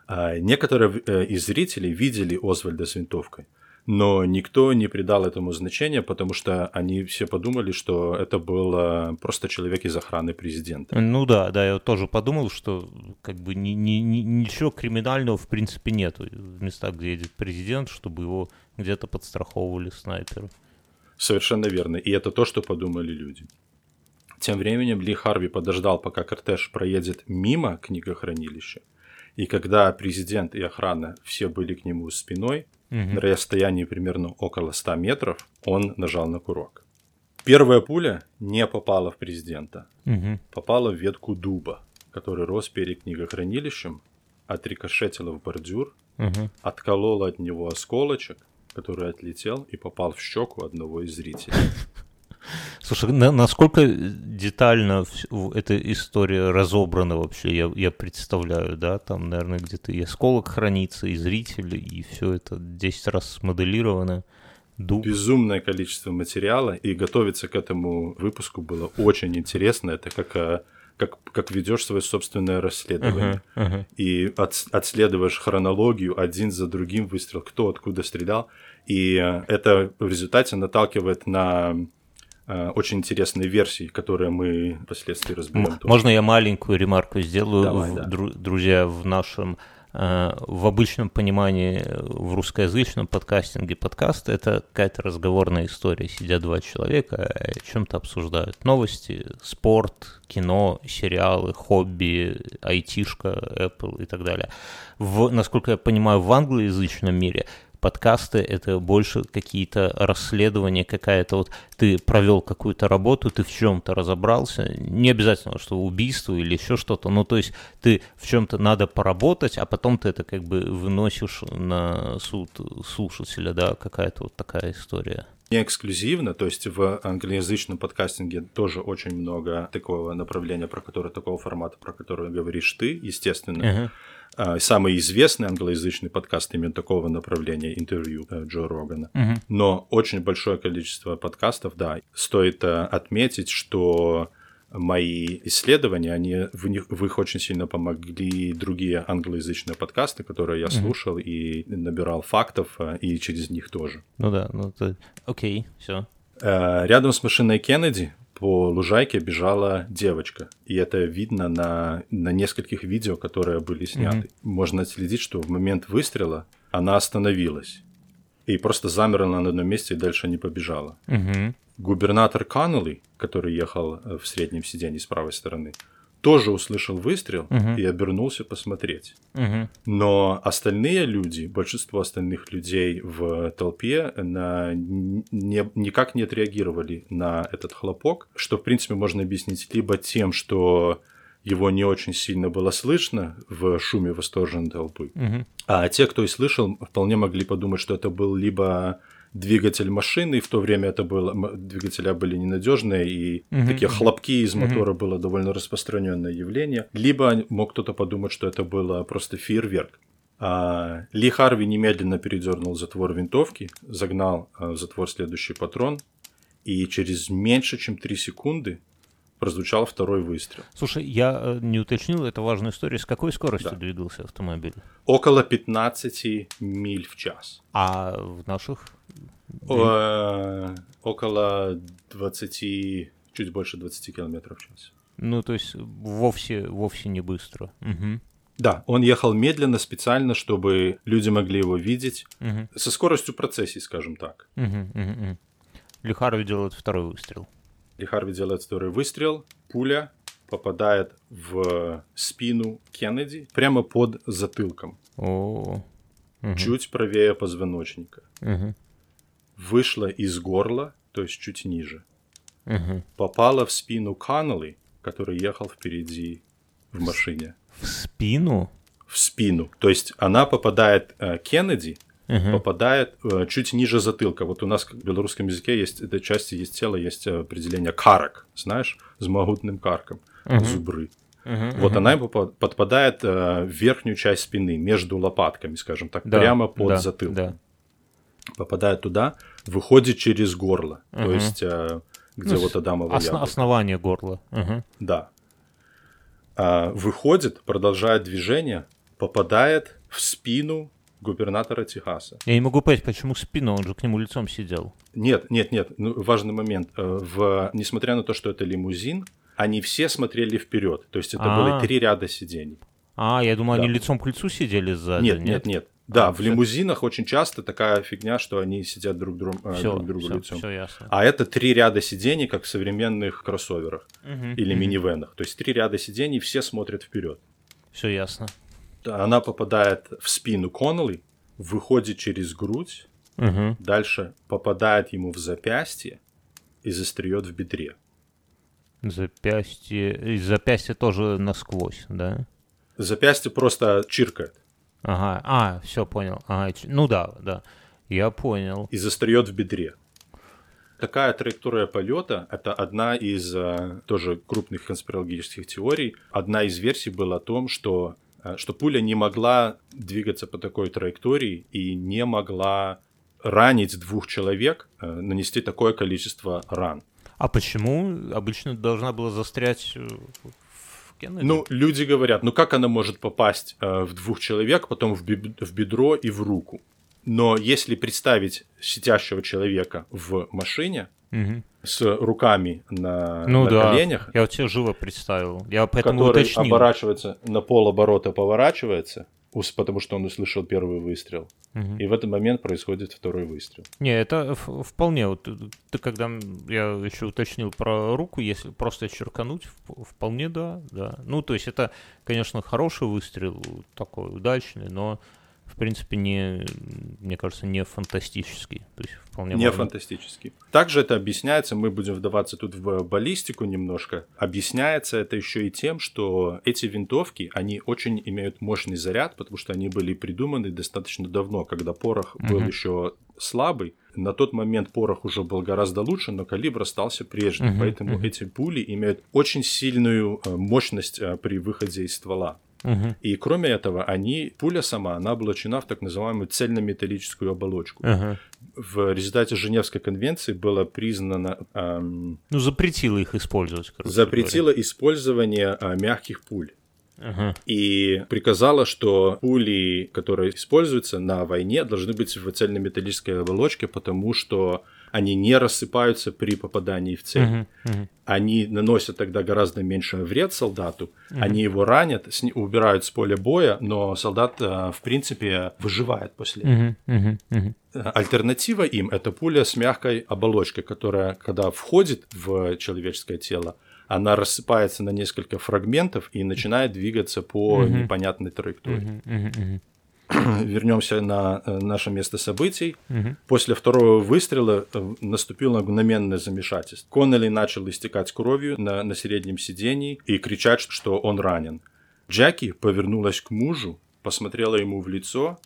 А некоторые э, из зрителей видели Озвальда с винтовкой, но никто не придал этому значения, потому что они все подумали, что это был просто человек из охраны президента. Ну да, да, я тоже подумал, что как бы ни, ни, ни, ничего криминального в принципе нет в местах, где едет президент, чтобы его где-то подстраховывали снайперы. Совершенно верно, и это то, что подумали люди. Тем временем Ли Харви подождал, пока кортеж проедет мимо книгохранилища, и когда президент и охрана все были к нему спиной, угу. на расстоянии примерно около 100 метров, он нажал на курок. Первая пуля не попала в президента, угу. попала в ветку дуба, который рос перед книгохранилищем, отрикошетила в бордюр, угу. отколола от него осколочек, который отлетел и попал в щеку одного из зрителей. Слушай, на, насколько детально эта история разобрана вообще, я, я представляю, да, там, наверное, где-то и осколок хранится, и зрители, и все это 10 раз смоделировано. Дуб. безумное количество материала, и готовиться к этому выпуску было очень интересно. Это как, э, как, как ведешь свое собственное расследование. Ага, ага. И от- отследуешь хронологию один за другим выстрел, кто откуда стрелял. И э, это в результате наталкивает на очень интересные версии, которые мы впоследствии разберем. Можно я маленькую ремарку сделаю, Давай, В- да. дру- друзья, в нашем э, в обычном понимании э, в русскоязычном подкастинге подкаст это какая-то разговорная история. Сидят два человека, о чем-то обсуждают. Новости, спорт, кино, сериалы, хобби, айтишка, Apple и так далее. В, насколько я понимаю, в англоязычном мире подкасты это больше какие-то расследования, какая-то вот ты провел какую-то работу, ты в чем-то разобрался, не обязательно, что убийство или еще что-то, ну то есть ты в чем-то надо поработать, а потом ты это как бы выносишь на суд слушателя, да, какая-то вот такая история. не эксклюзивно, то есть в англоязычном подкастинге тоже очень много такого направления, про которое, такого формата, про который говоришь ты, естественно. Ага. А, Самый известный англоязычный подкаст именно такого направления интервью э, Джо Рогана. Мгм. Но очень большое количество подкастов, да. Стоит э, отметить, что мои исследования, они в, них, в их очень сильно помогли другие англоязычные подкасты, которые я слушал и набирал фактов, э, и через них тоже. Ну да, ну это окей, все. Рядом с машиной Кеннеди по лужайке бежала девочка. И это видно на, на нескольких видео, которые были сняты. Можно отследить, что в момент выстрела она остановилась. И просто замерла на одном месте и дальше не побежала. Угу. Губернатор Каннелли, который ехал э, в среднем сиденье с правой стороны, тоже услышал выстрел Мгм. и обернулся посмотреть. Угу. Но остальные люди, большинство остальных людей в толпе на, не, никак не отреагировали на этот хлопок, что, в принципе, можно объяснить либо тем, что его не очень сильно было слышно в шуме восторженной толпы, Угу. а те, кто и слышал, вполне могли подумать, что это был либо двигатель машины, в то время это было, двигателя были ненадежные, и Мгм. такие хлопки из мотора было довольно распространенное явление, либо мог кто-то подумать, что это было просто фейерверк. А, Ли Харви немедленно передернул затвор винтовки, загнал а, в затвор следующий патрон, и через меньше, чем 3 секунды прозвучал второй выстрел. Слушай, я э, не уточнил, это важная история. С какой скоростью Да. двигался автомобиль? Около 15 миль в час. А в наших Э, около 20, чуть больше 20 километров в час. Ну, то есть вовсе, вовсе не быстро. Угу. Да, он ехал медленно специально, чтобы люди могли его видеть Угу. со скоростью процессии, скажем так. Угу. Угу. Лихаров делает второй выстрел. Ли Харви делает второй выстрел, пуля попадает в спину Кеннеди прямо под затылком, О. Мгм. чуть правее позвоночника. Мгм. Вышла из горла, то есть чуть ниже. Мгм. Попала в спину Каннелли, который ехал впереди в машине. В спину? в спину. То есть она попадает э, Кеннеди, Мгм. попадает э, чуть ниже затылка. Вот у нас в белорусском языке есть этой части есть тело, есть определение карок, знаешь, с могутным карком, зубры. Мгм. Вот она ему попа- подпадает э, в верхнюю часть спины, между лопатками, скажем так, Да, прямо под да, затылком. да. Попадает туда, выходит через горло, то Мгм. есть э, где Ну, вот Адамово Осно- яблоко. основание горла. Мгм. Да. А, выходит, продолжает движение, попадает в спину губернатора Техаса. Я не могу понять, почему спину, он же к нему лицом сидел. Нет, нет, нет, ну, важный момент. Э, В, несмотря на то, что это лимузин, они все смотрели вперед. То есть это А. были три ряда сидений. А, я думал, Да. они лицом к лицу сидели сзади. Нет, нет, нет. Да, А, в всё. лимузинах очень часто такая фигня, что они сидят друг, друг, э, Все, друг другу лицом. все ясно. А это три ряда сидений, как в современных кроссоверах Мгм, или минивенах. То есть три ряда сидений, все смотрят вперед. Все ясно. Она попадает в спину Коннелли, выходит через грудь, Мгм. дальше попадает ему в запястье и застряет в бедре. Запястье. И запястье тоже насквозь, да? Запястье просто чиркает Ага. А, все понял. Ага, ну да, да. Я понял. и застряет в бедре. Такая траектория полета – это одна из э, тоже крупных конспирологических теорий. Одна из версий была о том, что, э, что пуля не могла двигаться по такой траектории и не могла ранить двух человек, э, нанести такое количество ран. А почему обычно должна была застрять Кеннеди? Ну, люди говорят, ну как она может попасть э, в двух человек, потом в, бед- в бедро и в руку? Но если представить сидящего человека в машине Мгм. с руками на, Ну на да, коленях, я вот тебе живо представил. Я поэтому который уточнил. оборачивается на полоборота, поворачивается, потому что он услышал первый выстрел. Мгм. И в этот момент происходит второй выстрел. Не, это вполне. Вот ты, когда я еще уточнил про руку, если просто черкануть, вполне да, да. Ну, то есть это, конечно, хороший выстрел, такой удачный, но в принципе не, мне кажется, не фантастический. То есть вполне Не можно- фантастический. Также это объясняется, мы будем вдаваться тут в баллистику немножко, объясняется это еще и тем, что эти винтовки, они очень имеют мощный заряд, потому что они были придуманы достаточно давно, когда порох был Мгм. еще слабый. На тот момент порох уже был гораздо лучше, но калибр остался прежним, Мгм, поэтому мгм. эти пули имеют очень сильную э, мощность э, при выходе из ствола. Мгм. И кроме этого, они, пуля сама, она облачена в так называемую цельнометаллическую оболочку. Ага. В результате Женевской конвенции было признано, эм, Ну, запретила их использовать, запретило использование э, мягких пуль. говоря. Ага. И приказала, что пули, которые используются на войне, должны быть в цельнометаллической оболочке, потому что они не рассыпаются при попадании в цель. Мгм, мгм. Они наносят тогда гораздо меньше вред солдату, они его ранят, сни- убирают с поля боя, но солдат, э, в принципе, выживает после этого. Мгм, мгм, мгм. Альтернатива им это пуля с мягкой оболочкой, которая, когда входит в человеческое тело, она рассыпается на несколько фрагментов и начинает двигаться по Мгм. непонятной траектории. Мгм, мгм, мгм. Вернемся на э, наше место событий. Мгм. После второго выстрела э, наступило мгновенное замешательство. Коннелли начал истекать кровью на, на среднем сидении и кричать, что он ранен. Джеки повернулась к мужу, посмотрела ему в лицо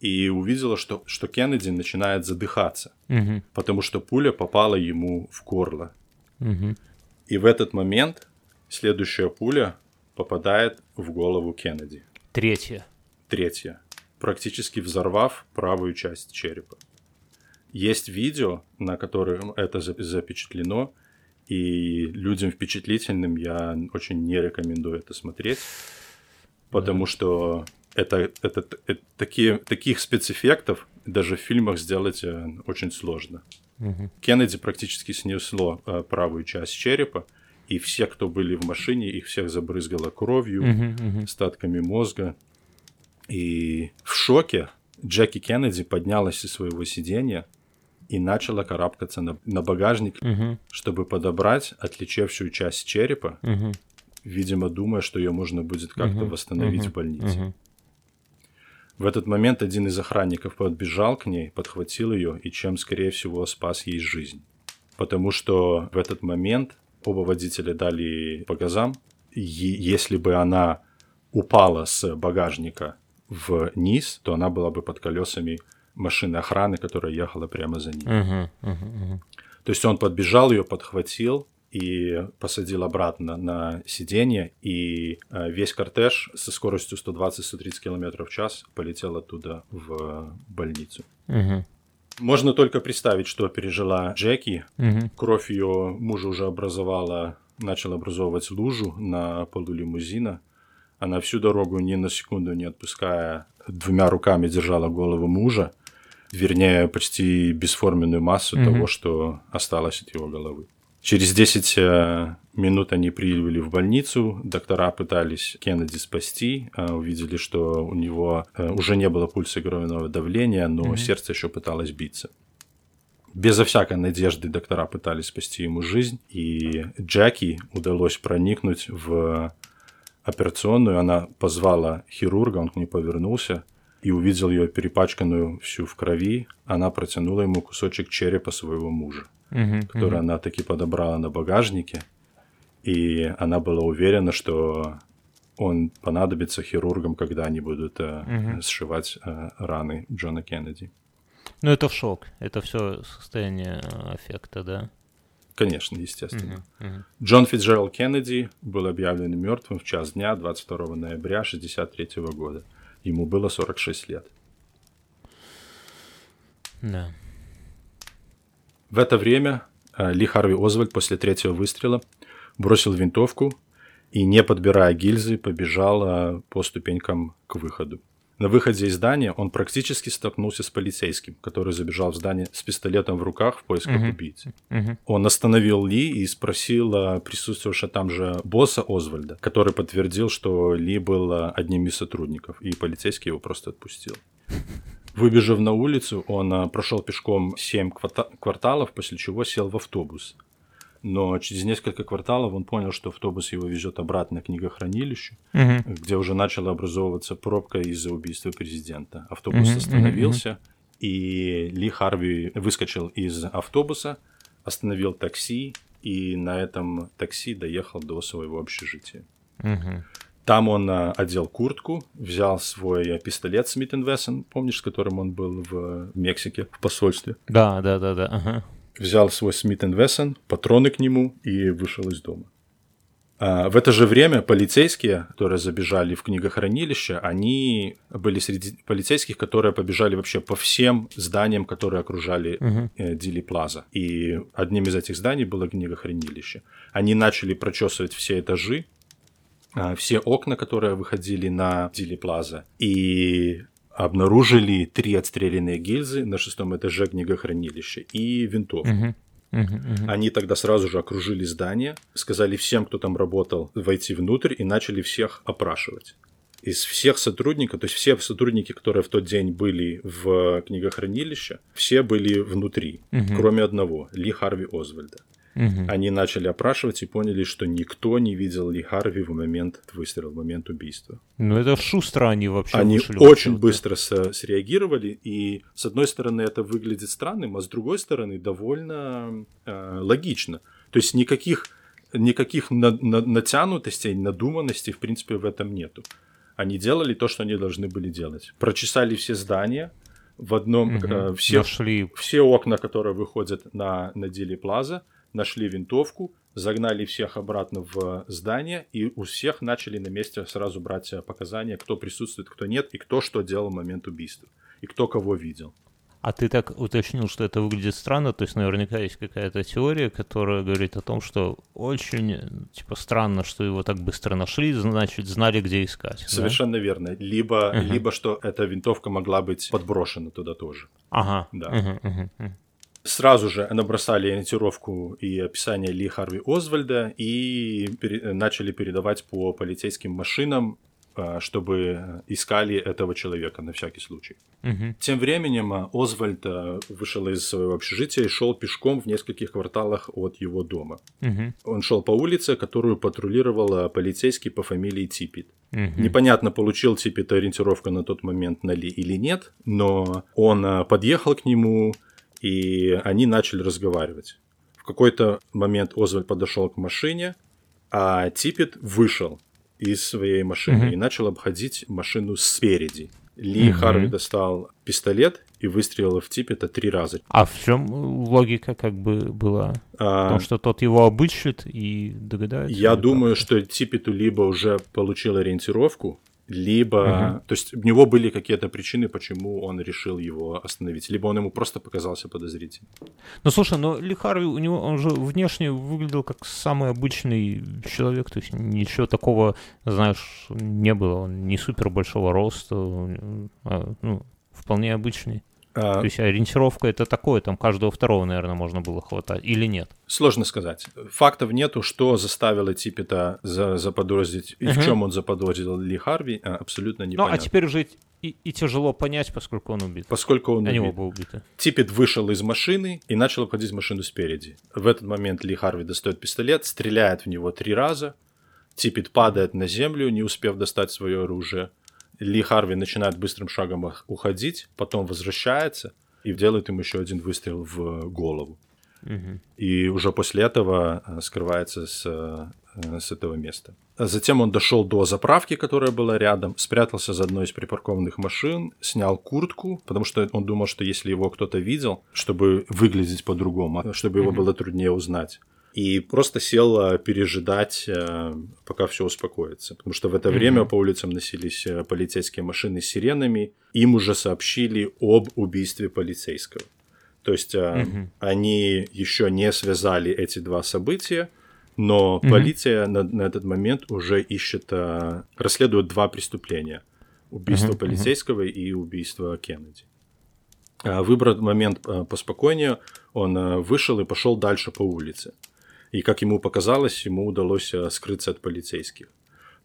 и увидела, что, что Кеннеди начинает задыхаться, Мгм, потому что пуля попала ему в горло. мгм. И в этот момент следующая пуля попадает в голову Кеннеди. Третье. Третья, практически взорвав правую часть черепа. Есть видео, на котором это за- запечатлено, и людям впечатлительным я очень не рекомендую это смотреть, потому что это, это, это такие, таких спецэффектов даже в фильмах сделать э, очень сложно. Мгм. Кеннеди практически снесло э, правую часть черепа, и все, кто были в машине, их всех забрызгало кровью, мгм. остатками мозга. И в шоке Джеки Кеннеди поднялась из своего сиденья и начала карабкаться на, на багажник, Мгм, чтобы подобрать отличевшую часть черепа, мгм, видимо, думая, что ее можно будет как-то Мгм, восстановить мгм, в больнице. мгм. В этот момент один из охранников подбежал к ней, подхватил ее и чем, скорее всего, спас ей жизнь. Потому что в этот момент оба водителя дали по газам. И если бы она упала с багажника вниз, то она была бы под колесами машины охраны, которая ехала прямо за ней. Мгм, мгм. То есть он подбежал, ее подхватил и посадил обратно на сиденье, и э, весь кортеж со скоростью 120-130 км в час полетел оттуда в больницу. Мгм, Можно только представить, что пережила Джеки. мгм. Кровь ее мужа уже образовала, начала образовывать лужу на полу лимузина. Она всю дорогу ни на секунду не отпуская, двумя руками держала голову мужа, вернее, почти бесформенную массу Мгм. того, что осталось от его головы. Через 10 э, минут они приехали в больницу, доктора пытались Кеннеди спасти, э, увидели, что у него э, уже не было пульса и кровяного давления, но сердце еще пыталось биться. Безо всякой надежды доктора пытались спасти ему жизнь, и Джеки удалось проникнуть в операционную. Она позвала хирурга, он к ней повернулся и увидел ее перепачканную всю в крови. Она протянула ему кусочек черепа своего мужа, Мгм, который она таки подобрала на багажнике. И она была уверена, что он понадобится хирургам, когда они будут э, Мгм. сшивать э, раны Джона Кеннеди. Ну, это шок. Это все состояние э, аффекта, да? Конечно, естественно. Мгм, мгм. Джон Фитджеральд Кеннеди был объявлен мертвым в час дня 22 ноября 1963 года. Ему было 46 лет. Да. В это время э, Ли Харви Озвальд после третьего выстрела бросил винтовку и, не подбирая гильзы, побежал э, по ступенькам к выходу. На выходе из здания он практически столкнулся с полицейским, который забежал в здание с пистолетом в руках в поисках uh-huh. убийцы. Uh-huh. Он остановил Ли и спросил присутствовавшего там же босса Озвальда, который подтвердил, что Ли был одним из сотрудников, и полицейский его просто отпустил. Выбежав на улицу, он прошел пешком 7 кварталов, после чего сел в автобус но через несколько кварталов он понял, что автобус его везет обратно к книгохранилищу, uh-huh. где уже начала образовываться пробка из-за убийства президента. Автобус uh-huh. остановился, uh-huh. и Ли Харви выскочил из автобуса, остановил такси, и на этом такси доехал до своего общежития. Uh-huh. Там он а, одел куртку, взял свой пистолет Смит Вессон, помнишь, с которым он был в Мексике в посольстве? Да, да, да, да. Ага взял свой Смит Вессон, патроны к нему и вышел из дома. А в это же время полицейские, которые забежали в книгохранилище, они были среди полицейских, которые побежали вообще по всем зданиям, которые окружали uh-huh. Дили Плаза. И одним из этих зданий было книгохранилище. Они начали прочесывать все этажи, а, все окна, которые выходили на Дили Плаза. И обнаружили три отстрелянные гильзы на шестом этаже книгохранилища и винтовку. Uh-huh. Они тогда сразу же окружили здание, сказали всем, кто там работал, войти внутрь и начали всех опрашивать. Из всех сотрудников, то есть все сотрудники, которые в тот день были в книгохранилище, все были внутри, кроме одного, Ли Харви Озвальда. Угу. Они начали опрашивать и поняли, что никто не видел Ли Харви в момент выстрела, в момент убийства. Ну это шустро они вообще Они очень быстро с- среагировали, и с одной стороны это выглядит странным, а с другой стороны довольно э, логично. То есть никаких, никаких на- на- натянутостей, надуманностей в принципе в этом нету. Они делали то, что они должны были делать. Прочесали все здания, в одном угу. э, все, Нашли... все окна, которые выходят на, на Дили Плаза, нашли винтовку, загнали всех обратно в здание, и у всех начали на месте сразу брать показания, кто присутствует, кто нет, и кто что делал в момент убийства, и кто кого видел. А ты так уточнил, что это выглядит странно, то есть наверняка есть какая-то теория, которая говорит о том, что очень, типа, странно, что его так быстро нашли, значит, знали, где искать. Совершенно да? верно. Либо, uh-huh. либо что эта винтовка могла быть подброшена туда тоже. Ага. Да. Uh-huh, uh-huh. Сразу же набросали ориентировку и описание Ли Харви Озвальда и пере- начали передавать по полицейским машинам, а, чтобы искали этого человека на всякий случай. Угу. Тем временем а, Озвальд а, вышел из своего общежития и шел пешком в нескольких кварталах от его дома. Угу. Он шел по улице, которую патрулировал полицейский по фамилии Типит. Угу. Непонятно, получил Типит ориентировку на тот момент на Ли или нет, но он подъехал к нему, и они начали разговаривать. В какой-то момент Озвальд подошел к машине, а Типет вышел из своей машины mm-hmm. и начал обходить машину спереди. Ли mm-hmm. Харви достал пистолет и выстрелил в Типета три раза. А в чем логика как бы была? А... Потому что тот его обыщет и догадается? Я думаю, как? что Типету либо уже получил ориентировку, либо, угу. то есть у него были какие-то причины, почему он решил его остановить, либо он ему просто показался подозрительным. Ну слушай, но Ли Харви, у него он же внешне выглядел как самый обычный человек, то есть ничего такого, знаешь, не было, он не супер большого роста, а, ну, вполне обычный. А... То есть ориентировка это такое, там каждого второго, наверное, можно было хватать, или нет? Сложно сказать. Фактов нету, что заставило Типпета за заподозрить, и в чем он заподозрил Ли Харви, а, абсолютно непонятно. Ну, а теперь уже и, и тяжело понять, поскольку он убит. Поскольку он Они убит. оба убиты. Типпет вышел из машины и начал обходить машину спереди. В этот момент Ли Харви достает пистолет, стреляет в него три раза. Типпет падает на землю, не успев достать свое оружие. Ли Харви начинает быстрым шагом уходить, потом возвращается и делает им еще один выстрел в голову. Угу. И уже после этого э, скрывается с, э, с этого места. Затем он дошел до заправки, которая была рядом, спрятался за одной из припаркованных машин, снял куртку, потому что он думал, что если его кто-то видел, чтобы выглядеть по-другому, чтобы его было труднее узнать и просто сел пережидать, э, пока все успокоится. Потому что в это mm-hmm. время по улицам носились э, полицейские машины с сиренами. Им уже сообщили об убийстве полицейского. То есть угу. они еще не связали эти два события, но угу. полиция на, на этот момент уже ищет, расследует два преступления. Убийство угу, полицейского и убийство Кеннеди. Выбрал момент поспокойнее, он вышел и пошел дальше по улице. И, как ему показалось, ему удалось скрыться от полицейских.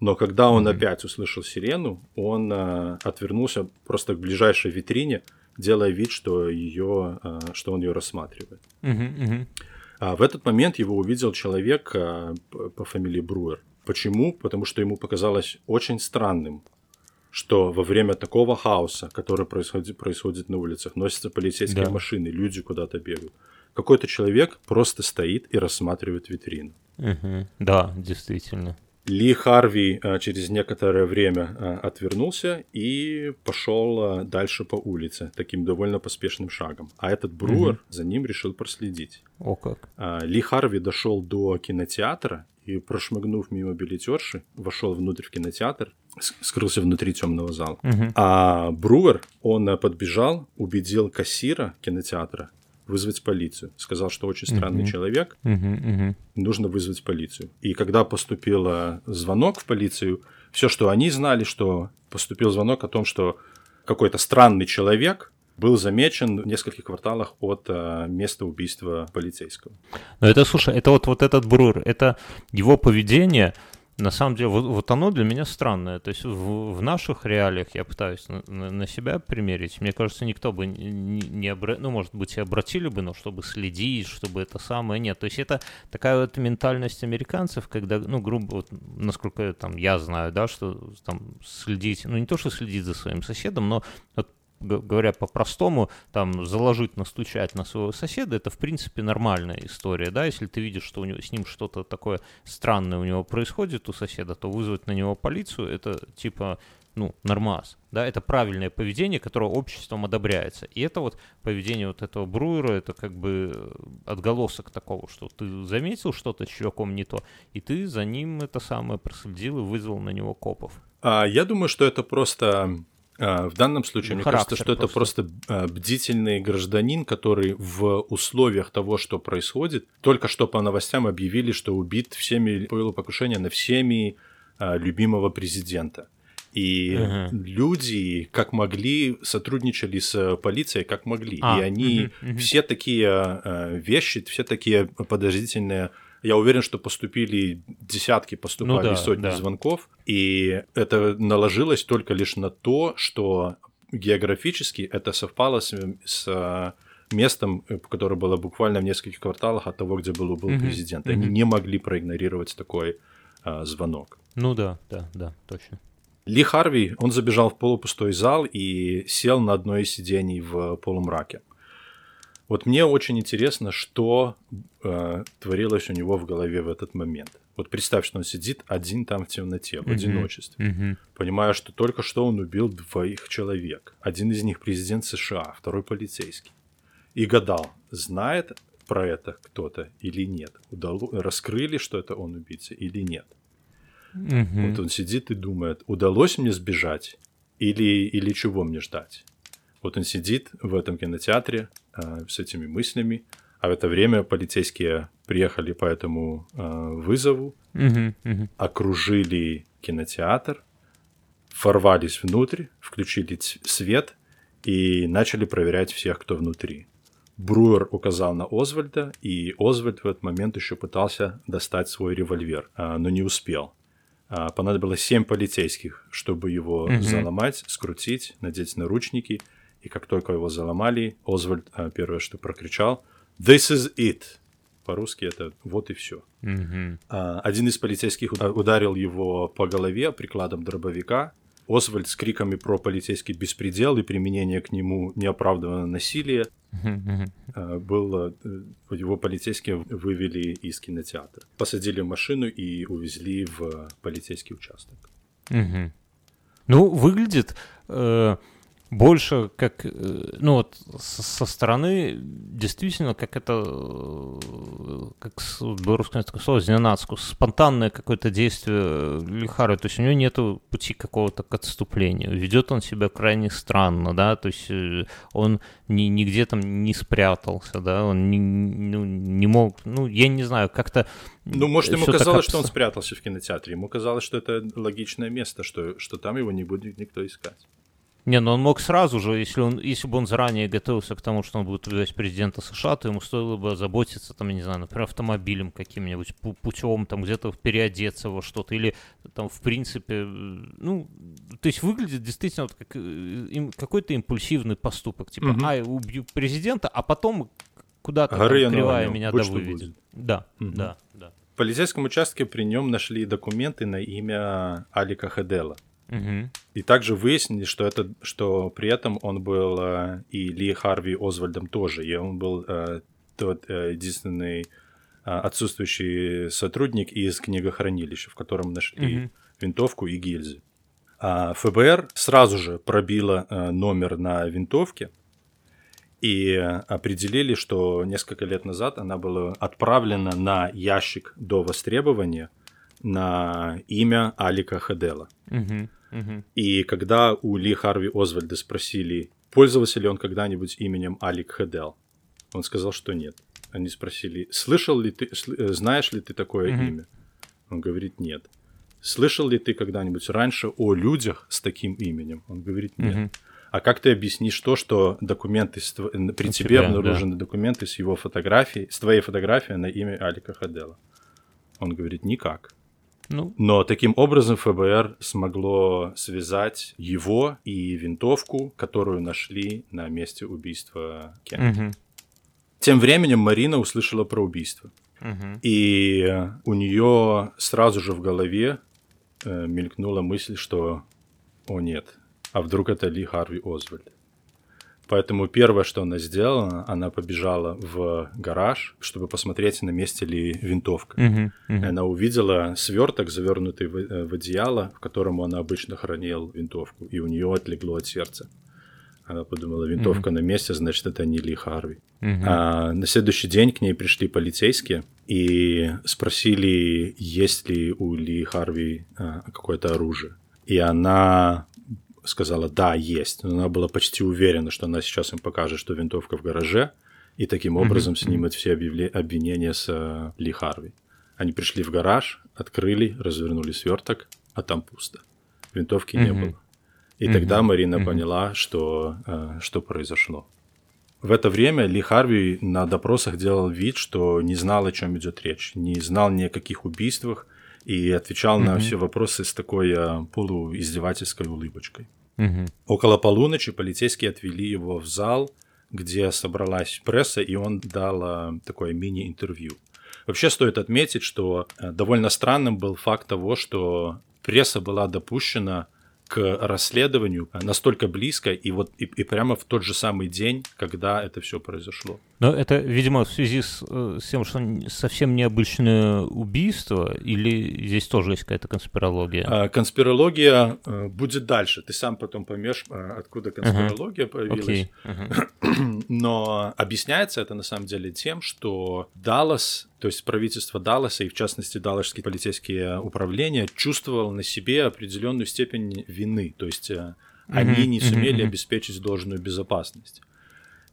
Но когда он mm-hmm. опять услышал сирену, он э, отвернулся просто к ближайшей витрине, делая вид, что ее, э, что он ее рассматривает. Mm-hmm. Mm-hmm. А в этот момент его увидел человек э, по фамилии Бруер. Почему? Потому что ему показалось очень странным, что во время такого хаоса, который происходит, происходит на улицах, носятся полицейские да. машины, люди куда-то бегают, какой-то человек просто стоит и рассматривает витрину. Угу. Да, действительно. Ли Харви а, через некоторое время а, отвернулся и пошел а, дальше по улице таким довольно поспешным шагом. А этот Бруер угу. за ним решил проследить. О как. Ли Харви дошел до кинотеатра и, прошмыгнув мимо билетерши, вошел внутрь в кинотеатр, скрылся внутри темного зала. Угу. А Бруер, он подбежал, убедил кассира кинотеатра вызвать полицию. Сказал, что очень странный uh-huh. человек, uh-huh, uh-huh. нужно вызвать полицию. И когда поступил звонок в полицию, все, что они знали, что поступил звонок о том, что какой-то странный человек был замечен в нескольких кварталах от а, места убийства полицейского. Но это, слушай, это вот, вот этот Брур, это его поведение, на самом деле, вот, вот оно для меня странное. То есть в, в наших реалиях я пытаюсь на, на, на себя примерить. Мне кажется, никто бы не, не обра... ну, может быть, и обратили бы, но чтобы следить, чтобы это самое нет. То есть это такая вот ментальность американцев, когда, ну, грубо, вот, насколько там я знаю, да, что там следить, ну, не то, что следить за своим соседом, но вот говоря по-простому, там заложить, настучать на своего соседа, это в принципе нормальная история, да, если ты видишь, что у него, с ним что-то такое странное у него происходит у соседа, то вызвать на него полицию, это типа, ну, нормаз, да, это правильное поведение, которое обществом одобряется. И это вот поведение вот этого Бруера, это как бы отголосок такого, что ты заметил что-то с чуваком не то, и ты за ним это самое проследил и вызвал на него копов. А, я думаю, что это просто в данном случае, мне кажется, что это просто а, бдительный гражданин, который в условиях того, что происходит, только что по новостям объявили, что убит всеми, повело покушение на всеми а, любимого президента. И uh-huh. люди, как могли, сотрудничали с полицией, как могли. А, и они uh-huh, uh-huh. все такие вещи, все такие подозрительные я уверен, что поступили десятки, поступали ну, да, сотни да. звонков, и это наложилось только лишь на то, что географически это совпало с, с э, местом, э, которое было буквально в нескольких кварталах от того, где был, был mm-hmm. президент. Они mm-hmm. не могли проигнорировать такой а, звонок. Ну да, да, да, точно. Ли Харви, он забежал в полупустой зал и сел на одно из сидений в полумраке. Вот мне очень интересно, что э, творилось у него в голове в этот момент. Вот представь, что он сидит один там в темноте, в mm-hmm. одиночестве, mm-hmm. понимая, что только что он убил двоих человек. Один из них президент США, второй полицейский. И гадал, знает про это кто-то или нет. Удало... Раскрыли, что это он убийца или нет. Mm-hmm. Вот он сидит и думает, удалось мне сбежать или, или чего мне ждать. Вот он сидит в этом кинотеатре э, с этими мыслями, а в это время полицейские приехали по этому э, вызову, uh-huh, uh-huh. окружили кинотеатр, ворвались внутрь, включили свет и начали проверять всех, кто внутри. Бруер указал на Озвальда, и Озвальд в этот момент еще пытался достать свой револьвер, э, но не успел. Э, понадобилось семь полицейских, чтобы его uh-huh. заломать, скрутить, надеть наручники – и как только его заломали, Озвальд а, первое, что прокричал, «This is it!» По-русски это «вот и все». Mm-hmm. Один из полицейских ударил его по голове прикладом дробовика. Озвальд с криками про полицейский беспредел и применение к нему неоправданного насилия mm-hmm. был, э, его полицейские вывели из кинотеатра. Посадили в машину и увезли в полицейский участок. Mm-hmm. Ну, выглядит... Э больше как, э, ну вот со стороны действительно как это, э, как белорусское такое слово, зненацку, спонтанное какое-то действие Лихары, то есть у него нет пути какого-то к отступлению, ведет он себя крайне странно, да, то есть э, он ни, нигде там не спрятался, да, он не, ну, не мог, ну, я не знаю, как-то... Ну, может, ему казалось, так... что он спрятался в кинотеатре, ему казалось, что это логичное место, что, что там его не будет никто искать. Не, ну он мог сразу же, если, он, если бы он заранее готовился к тому, что он будет убивать президента США, то ему стоило бы заботиться, там, я не знаю, например, автомобилем каким-нибудь, путем, там, где-то переодеться во что-то, или там, в принципе, ну, то есть выглядит действительно вот как им, какой-то импульсивный поступок, типа, угу. а, убью президента, а потом куда-то там, кривая меня да выведет. Да, угу. да, да. В полицейском участке при нем нашли документы на имя Алика Хедела. Угу. И также выяснили, что, это, что при этом он был э, и Ли Харви Озвальдом тоже, и он был э, тот э, единственный э, отсутствующий сотрудник из книгохранилища, в котором нашли угу. винтовку и гильзы. А ФБР сразу же пробило э, номер на винтовке и определили, что несколько лет назад она была отправлена на ящик до востребования на имя Алика Хедела. Угу. И когда у Ли Харви Озвальда спросили, пользовался ли он когда-нибудь именем Алик Хедел, он сказал, что нет. Они спросили, слышал ли ты, э, знаешь ли ты такое mm-hmm. имя? Он говорит, нет. Слышал ли ты когда-нибудь раньше о людях с таким именем? Он говорит, нет. Mm-hmm. А как ты объяснишь то, что документы с, при у тебе обнаружены да. документы с его фотографией, с твоей фотографией на имя Алика Хадела? Он говорит, никак. Ну. Но таким образом ФБР смогло связать его и винтовку, которую нашли на месте убийства Кеннеди. Угу. Тем временем Марина услышала про убийство. Угу. И у нее сразу же в голове э, мелькнула мысль, что «О нет, а вдруг это Ли Харви Озвальд?» Поэтому первое, что она сделала, она побежала в гараж, чтобы посмотреть, на месте ли винтовка. Uh-huh, uh-huh. Она увидела сверток, завернутый в, э, в одеяло, в котором она обычно хранила винтовку, и у нее отлегло от сердца. Она подумала, винтовка uh-huh. на месте, значит, это не Ли Харви. Uh-huh. А на следующий день к ней пришли полицейские и спросили, есть ли у Ли Харви а, какое-то оружие. И она сказала, да, есть. Но она была почти уверена, что она сейчас им покажет, что винтовка в гараже, и таким образом mm-hmm. снимет все объявле- обвинения с uh, Ли Харви. Они пришли в гараж, открыли, развернули сверток, а там пусто. Винтовки mm-hmm. не было. И mm-hmm. тогда Марина mm-hmm. поняла, что, uh, что произошло. В это время Ли Харви на допросах делал вид, что не знал, о чем идет речь, не знал ни о каких убийствах, и отвечал mm-hmm. на все вопросы с такой э, полуиздевательской улыбочкой. Mm-hmm. Около полуночи полицейские отвели его в зал, где собралась пресса, и он дал э, такое мини-интервью. Вообще стоит отметить, что э, довольно странным был факт того, что пресса была допущена к расследованию настолько близко и вот и, и прямо в тот же самый день, когда это все произошло. Но это, видимо, в связи с, э, с тем, что совсем необычное убийство, или здесь тоже есть какая-то конспирология? А, конспирология э, будет дальше. Ты сам потом поймешь, э, откуда конспирология uh-huh. появилась. Okay. Uh-huh. Но объясняется это на самом деле тем, что Даллас то есть правительство Далласа и, в частности, Далласские полицейские управления чувствовал на себе определенную степень вины. То есть mm-hmm. они не сумели mm-hmm. обеспечить должную безопасность.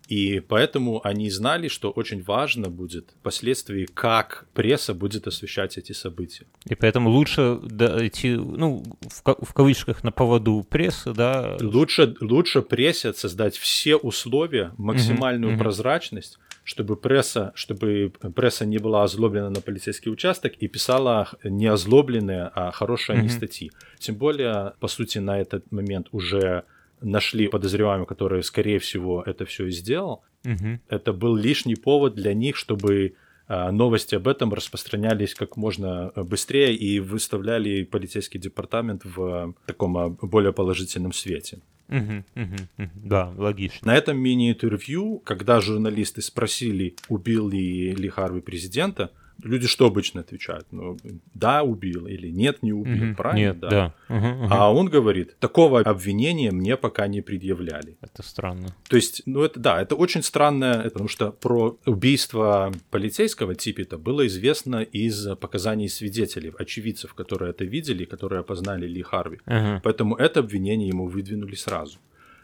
И поэтому они знали, что очень важно будет впоследствии, как пресса будет освещать эти события. И поэтому лучше да, идти, ну, в, в кавычках, на поводу прессы, да? Лучше, лучше прессе создать все условия, максимальную mm-hmm. прозрачность, чтобы пресса, чтобы пресса не была озлоблена на полицейский участок и писала не озлобленные, а хорошие mm-hmm. статьи. Тем более, по сути, на этот момент уже нашли подозреваемого, который, скорее всего, это все и сделал. Угу. Это был лишний повод для них, чтобы новости об этом распространялись как можно быстрее и выставляли полицейский департамент в таком а, более положительном свете. Угу, угу, угу. Да, логично. На этом мини-интервью, когда журналисты спросили, убил ли Ли Харви президента, люди что обычно отвечают? Ну, да, убил или нет, не убил, Мгм. правильно? Нет, да. Мгм, мгм. А он говорит, такого обвинения мне пока не предъявляли. Это странно. То есть, ну это да, это очень странно, потому что про убийство полицейского Типпета было известно из показаний свидетелей, очевидцев, которые это видели, которые опознали Ли Харви. Ага. Поэтому это обвинение ему выдвинули сразу.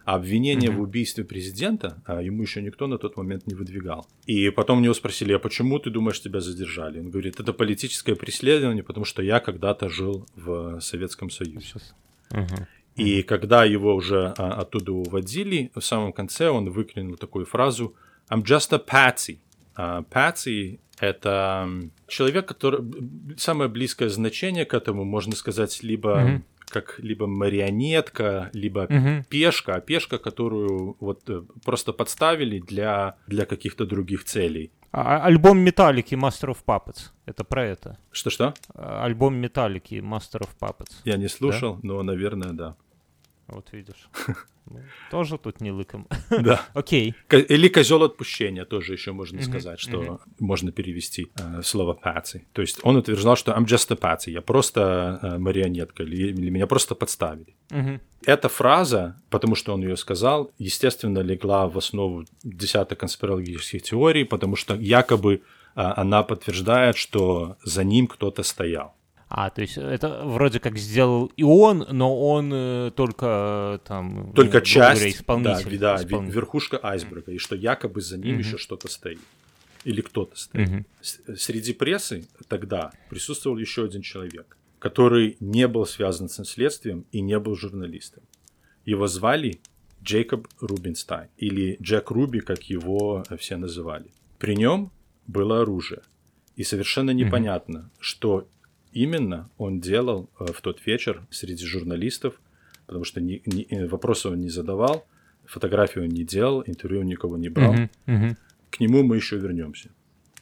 А обвинение в убийстве президента а, ему еще никто на тот момент не выдвигал. И потом него спросили, а почему ты думаешь, тебя задержали? Он говорит, это политическое преследование, потому что я когда-то жил в Советском Союзе. Ага. И когда его уже а, оттуда уводили, в самом конце он выкрикнул такую фразу «I'm just a patsy». А, patsy — это человек, который... Самое близкое значение к этому, можно сказать, либо Мгм. Как либо марионетка, либо Мгм. пешка, а пешка, которую вот э, просто подставили для, для каких-то других целей. А- альбом Металлики Master of Puppets. Это про это. Что-что? А, Альбом Металлики Master of Puppets. Я не слушал, но, наверное, да. Вот видишь. Ну, тоже тут не лыком. Да. Окей. Или козел отпущения тоже еще можно сказать, что можно перевести э, слово patsy. То есть он утверждал, что I'm just a patsy, я просто э, марионетка, или, меня просто подставили. Эта фраза, потому что он ее сказал, естественно, легла в основу десяток конспирологических теорий, потому что якобы а, она подтверждает, что за ним кто-то стоял. А, то есть это вроде как сделал и он, но он э, только э, там... Только ну, часть, говоря, исполнитель. да, да, исполнитель. верхушка айсберга, и что якобы за ним Мгм. еще что-то стоит. Или кто-то стоит. С- Среди прессы тогда присутствовал еще один человек, который не был связан со следствием и не был журналистом. Его звали Джейкоб Рубинстайн, или Джек Руби, как его э, все называли. При нем было оружие. И совершенно непонятно, что именно он делал э, в тот вечер среди журналистов, потому что ни- ни- э, вопросов он не задавал, фотографию он не делал, интервью он никого не брал. Мгм, мгм. К нему мы еще вернемся.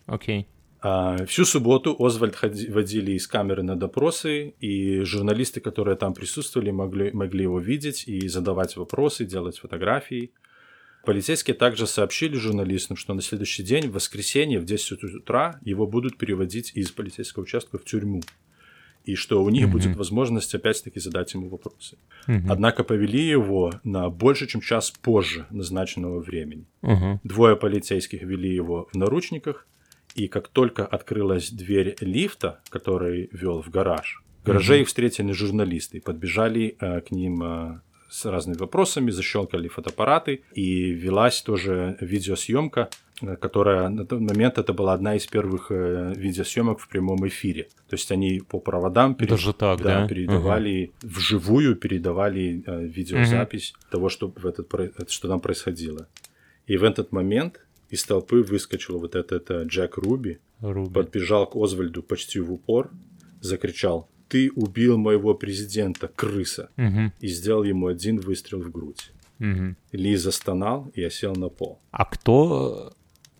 Окей. А, Всю субботу Озвальд ходи- водили из камеры на допросы, и журналисты, которые там присутствовали, могли, могли его видеть и задавать вопросы, делать фотографии. Полицейские также сообщили журналистам, что на следующий день, в воскресенье, в 10 утра, его будут переводить из полицейского участка в тюрьму. И что у них Мгм. будет возможность опять-таки задать ему вопросы. Мгм. Однако повели его на больше, чем час позже назначенного времени. Мгм. Двое полицейских вели его в наручниках, и как только открылась дверь лифта, который вел в гараж, в гараже их встретили журналисты, и подбежали э, к ним э, с разными вопросами, защелкали фотоаппараты, и велась тоже видеосъемка, э, которая на тот момент это была одна из первых э, видеосъемок в прямом эфире. То есть они по проводам перед- Даже так, да? передавали вживую передавали э, видеозапись того, что, в этот, что там происходило. И в этот момент из толпы выскочил вот этот э, Джек Руби, Руби. подбежал к Озвальду почти в упор, закричал «Ты убил моего президента, крыса!» Мгм. и сделал ему один выстрел в грудь. Мгм. Ли застонал и осел на пол. А кто...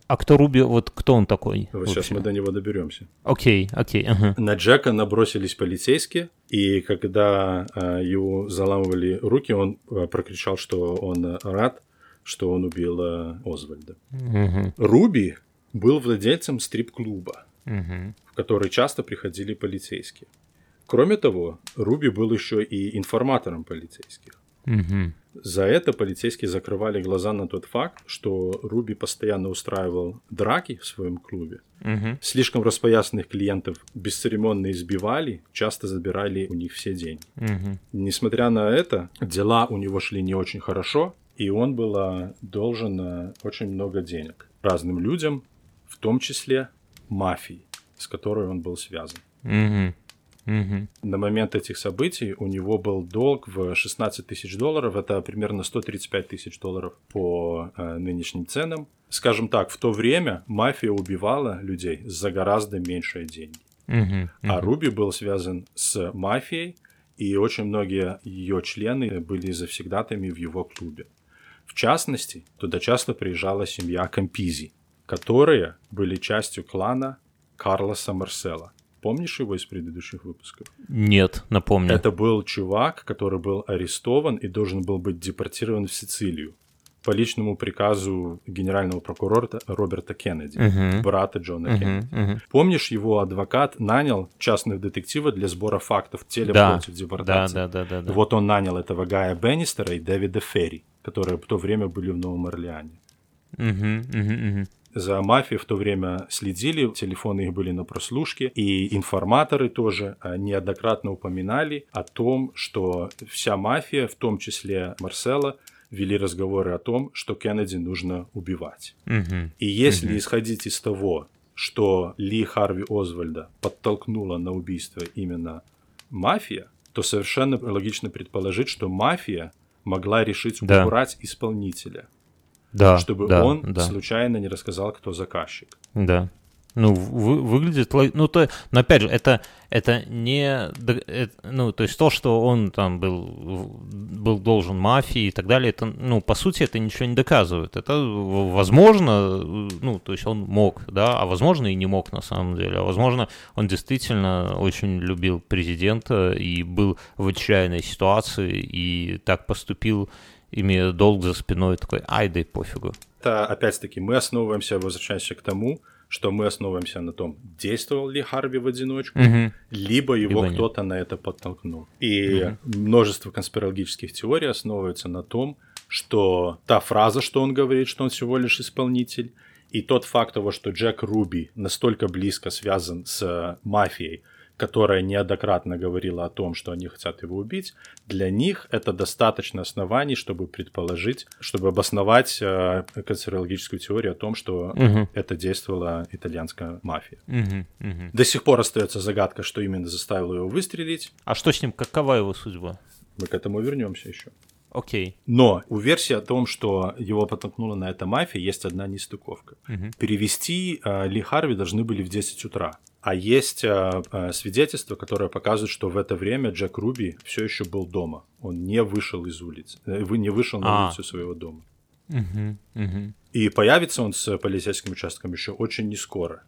А кто Руби, вот кто он такой? Вот сейчас мы до него доберемся. Окей, окей, ага. На Джека набросились полицейские, и когда э, его заламывали руки, он э, прокричал, что он э, рад, что он убил э, Озвальда. Мгм. Руби был владельцем стрип-клуба, Мгм. в который часто приходили полицейские. Кроме того, Руби был еще и информатором полицейских. Мгм. За это полицейские закрывали глаза на тот факт, что Руби постоянно устраивал драки в своем клубе. Мгм. Слишком распоясанных клиентов бесцеремонно избивали, часто забирали у них все деньги. Мгм. Несмотря на это, дела у него шли не очень хорошо, и он был должен очень много денег разным людям, в том числе мафии, с которой он был связан. Мгм. Мгм. На момент этих событий у него был долг в 16 тысяч долларов, это примерно 135 тысяч долларов по э, нынешним ценам. Скажем так, в то время мафия убивала людей за гораздо меньшие деньги. Мгм. А Руби был связан с мафией, и очень многие ее члены были завсегдатами в его клубе. В частности, туда часто приезжала семья Кампизи, которые были частью клана Карлоса Марсела. Помнишь его из предыдущих выпусков? Нет, напомню. Это был чувак, который был арестован и должен был быть депортирован в Сицилию по личному приказу генерального прокурора Роберта Кеннеди, uh-huh. брата Джона uh-huh. Кеннеди. Uh-huh. Помнишь, его адвокат нанял частных детективов для сбора фактов теле да. против депортации? Да, да, да, да, да. Вот он нанял этого Гая Беннистера и Дэвида Ферри, которые в то время были в Новом Орлеане. Uh-huh, uh-huh, uh-huh за мафией в то время следили, телефоны их были на прослушке, и информаторы тоже а, неоднократно упоминали о том, что вся мафия, в том числе Марсела, вели разговоры о том, что Кеннеди нужно убивать. Угу. И если угу. исходить из того, что Ли Харви Озвальда подтолкнула на убийство именно мафия, то совершенно логично предположить, что мафия могла решить да. убрать исполнителя да, чтобы да, он да. случайно не рассказал, кто заказчик. Да. Ну, вы, выглядит, ну, то, но опять же, это, это не, это, ну, то есть то, что он там был, был должен мафии и так далее, это, ну, по сути, это ничего не доказывает. Это, возможно, ну, то есть он мог, да, а возможно и не мог на самом деле, а возможно, он действительно очень любил президента и был в отчаянной ситуации и так поступил имея долг за спиной, такой, ай, да и пофигу. Это, опять-таки, мы основываемся, возвращаемся к тому, что мы основываемся на том, действовал ли Харви в одиночку, угу. либо его либо кто-то на это подтолкнул. И угу. множество конспирологических теорий основываются на том, что та фраза, что он говорит, что он всего лишь исполнитель, и тот факт того, что Джек Руби настолько близко связан с мафией, которая неоднократно говорила о том, что они хотят его убить, для них это достаточно оснований, чтобы предположить, чтобы обосновать э, конспирологическую теорию о том, что угу. это действовала итальянская мафия. Угу, угу. До сих пор остается загадка, что именно заставило его выстрелить. А что с ним, какова его судьба? Мы к этому вернемся еще. Окей. Но у версии о том, что его подтолкнула на это мафия, есть одна нестыковка. Угу. Перевести э, Ли Харви должны были в 10 утра. А есть э, э, свидетельство, которое показывает, что в это время Джек Руби все еще был дома. Он не вышел из улицы, э, не вышел на а. улицу своего дома. Угу, угу. И появится он с полицейским участком еще очень не скоро.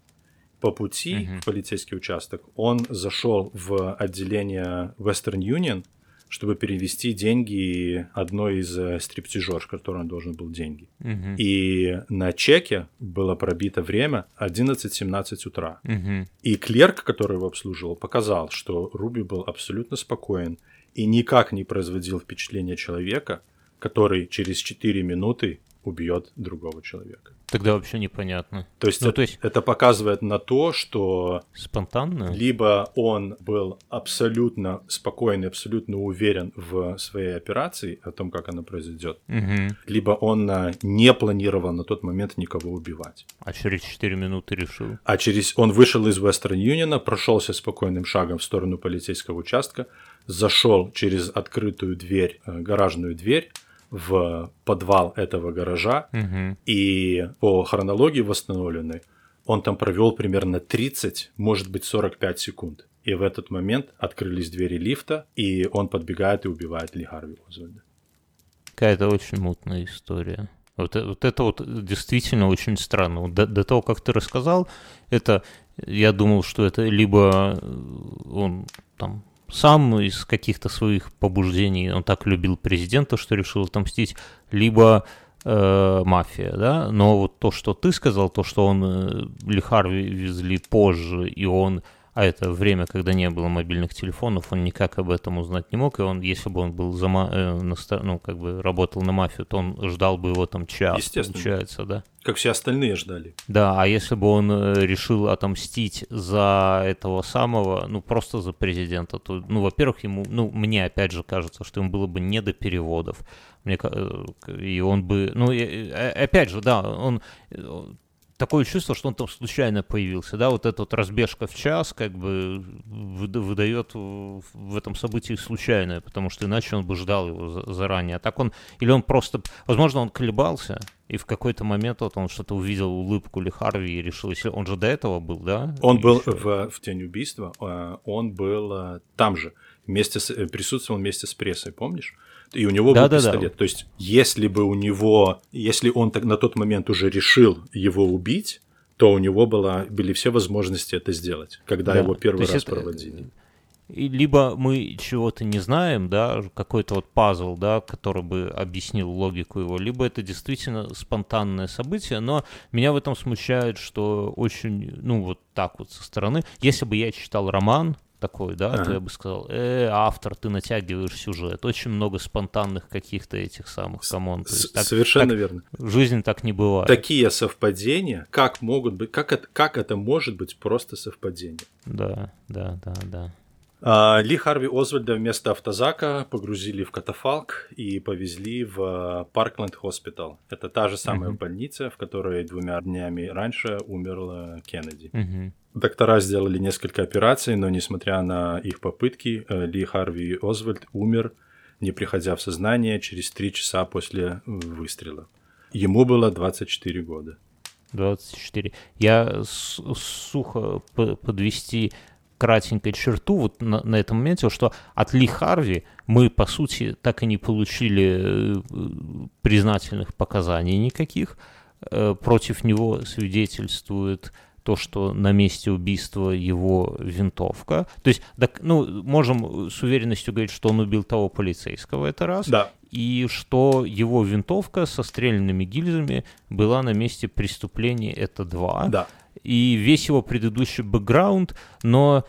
По пути угу. в полицейский участок он зашел в отделение Western Union чтобы перевести деньги одной из э, стриптижерш, которой он должен был деньги. Угу. И на чеке было пробито время 11-17 утра. Угу. И клерк, который его обслуживал, показал, что Руби был абсолютно спокоен и никак не производил впечатления человека, который через 4 минуты убьет другого человека. Тогда вообще непонятно. То есть, ну, это, то есть это показывает на то, что спонтанно. Либо он был абсолютно спокойный, абсолютно уверен в своей операции, о том, как она произойдет, угу. либо он а, не планировал на тот момент никого убивать. А через 4 минуты решил. А через он вышел из Western Union, прошелся спокойным шагом в сторону полицейского участка, зашел через открытую дверь, э, гаражную дверь в подвал этого гаража, угу. и по хронологии восстановленной он там провел примерно 30, может быть 45 секунд. И в этот момент открылись двери лифта, и он подбегает и убивает Ли Харви Озвальда. Какая-то очень мутная история. Вот, вот это вот действительно очень странно. До, до того, как ты рассказал, это я думал, что это либо он там сам из каких-то своих побуждений, он так любил президента, что решил отомстить, либо э, мафия, да, но вот то, что ты сказал, то, что он э, Лихарви везли позже, и он а это время, когда не было мобильных телефонов, он никак об этом узнать не мог, и он, если бы он был за, э, ну, как бы работал на мафию, то он ждал бы его там час, получается, да? Как все остальные ждали. Да, а если бы он э, решил отомстить за этого самого, ну, просто за президента, то, ну, во-первых, ему, ну, мне опять же кажется, что ему было бы не до переводов. Мне, э, и он бы, ну, и, опять же, да, он такое чувство, что он там случайно появился, да, вот эта вот разбежка в час как бы выдает в этом событии случайное, потому что иначе он бы ждал его заранее. А так он, или он просто, возможно, он колебался, и в какой-то момент вот он что-то увидел улыбку Ли Харви и решил, если он же до этого был, да? Он был в, в тень убийства, а, он был а, там же, вместе с, э, присутствовал вместе с прессой, помнишь? И у него да, был да, пистолет. Да. То есть, если бы у него, если он так на тот момент уже решил его убить, то у него была, были все возможности это сделать, когда да. его первый раз это, проводили. либо мы чего-то не знаем, да, какой-то вот пазл, да, который бы объяснил логику его, либо это действительно спонтанное событие, но меня в этом смущает, что очень, ну, вот так вот со стороны, если бы я читал роман, такой, да, ага. то я бы сказал, э, автор, ты натягиваешь сюжет. Очень много спонтанных каких-то этих самых команд. Совершенно так, верно. Жизнь так не бывает. Такие совпадения, как могут быть, как это, как это может быть просто совпадение? Да, да, да, да. А, Ли Харви Озвальда вместо автозака погрузили в катафалк и повезли в Паркленд Хоспитал. Это та же самая uh-huh. больница, в которой двумя днями раньше умерла Кеннеди. Uh-huh. Доктора сделали несколько операций, но несмотря на их попытки, э, Ли Харви Озвальд умер, не приходя в сознание, через три часа после выстрела. Ему было 24 года. 24. Я сухо подвести кратенько черту вот на, на этом моменте, что от Ли Харви мы, по сути, так и не получили э, признательных показаний никаких. Э, против него свидетельствует то, что на месте убийства его винтовка. То есть, так, ну, можем с уверенностью говорить, что он убил того полицейского, это раз. Да. И что его винтовка со стрельными гильзами была на месте преступления, это два. Да и весь его предыдущий бэкграунд, но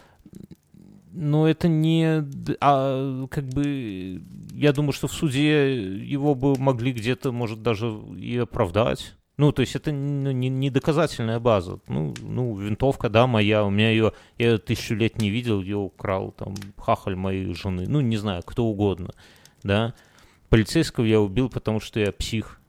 но это не... А, как бы... Я думаю, что в суде его бы могли где-то, может, даже и оправдать. Ну, то есть это не, не доказательная база. Ну, ну, винтовка, да, моя, у меня ее, я ее тысячу лет не видел, ее украл там хахаль моей жены. Ну, не знаю, кто угодно, да. Полицейского я убил, потому что я псих.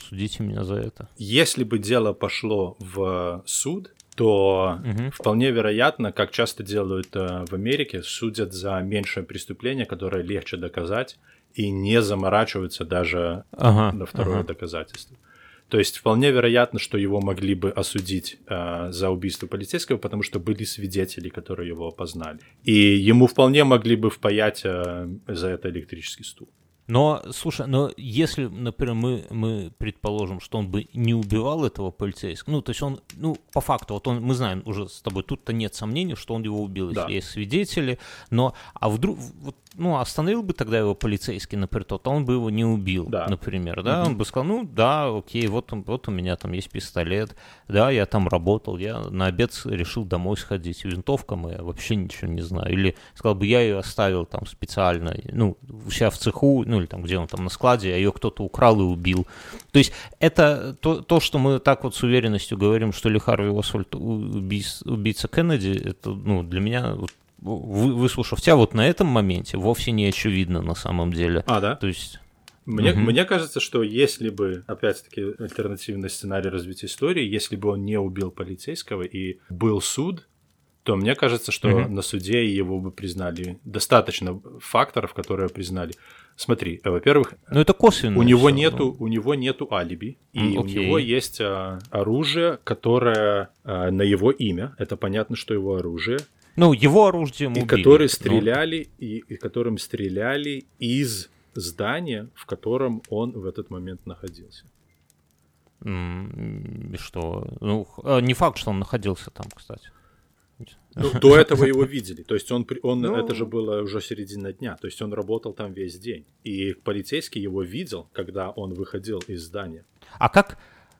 Судите меня за это. Если бы дело пошло в суд, то угу. вполне вероятно, как часто делают э, в Америке, судят за меньшее преступление, которое легче доказать, и не заморачиваются даже ага, на второе ага. доказательство. То есть вполне вероятно, что его могли бы осудить э, за убийство полицейского, потому что были свидетели, которые его опознали. И ему вполне могли бы впаять э, за это электрический стул. Но, слушай, но если, например, мы, мы предположим, что он бы не убивал этого полицейского, ну, то есть он, ну, по факту, вот он, мы знаем уже с тобой, тут-то нет сомнений, что он его убил, да. если есть свидетели, но, а вдруг, вот ну, остановил бы тогда его полицейский, например, тот, он бы его не убил, да. например, да, угу. он бы сказал, ну, да, окей, вот, он, вот у меня там есть пистолет, да, я там работал, я на обед решил домой сходить, винтовка моя, вообще ничего не знаю, или сказал бы, я ее оставил там специально, ну, у себя в цеху, ну, или там, где он там на складе, а ее кто-то украл и убил. То есть это то, то что мы так вот с уверенностью говорим, что Ли Харви Освальд убийца Кеннеди, это, ну, для меня вот, выслушав тебя вот на этом моменте, вовсе не очевидно на самом деле. А, да? То есть... Мне, угу. мне кажется, что если бы, опять-таки, альтернативный сценарий развития истории, если бы он не убил полицейского и был суд, то мне кажется, что угу. на суде его бы признали. Достаточно факторов, которые признали. Смотри, э, во-первых, ну это косвенно. У него нету, ну. у него нету алиби, и mm, у него есть а, оружие, которое а, на его имя. Это понятно, что его оружие. Ну, его оружием и убили. которые ну. стреляли, ну. и, и которым стреляли из здания, в котором он в этот момент находился. Что? Ну, а, не факт, что он находился там, кстати. Ну, до этого его видели. То есть он, он ну... это же было уже середина дня. То есть он работал там весь день. И полицейский его видел, когда он выходил из здания. А как,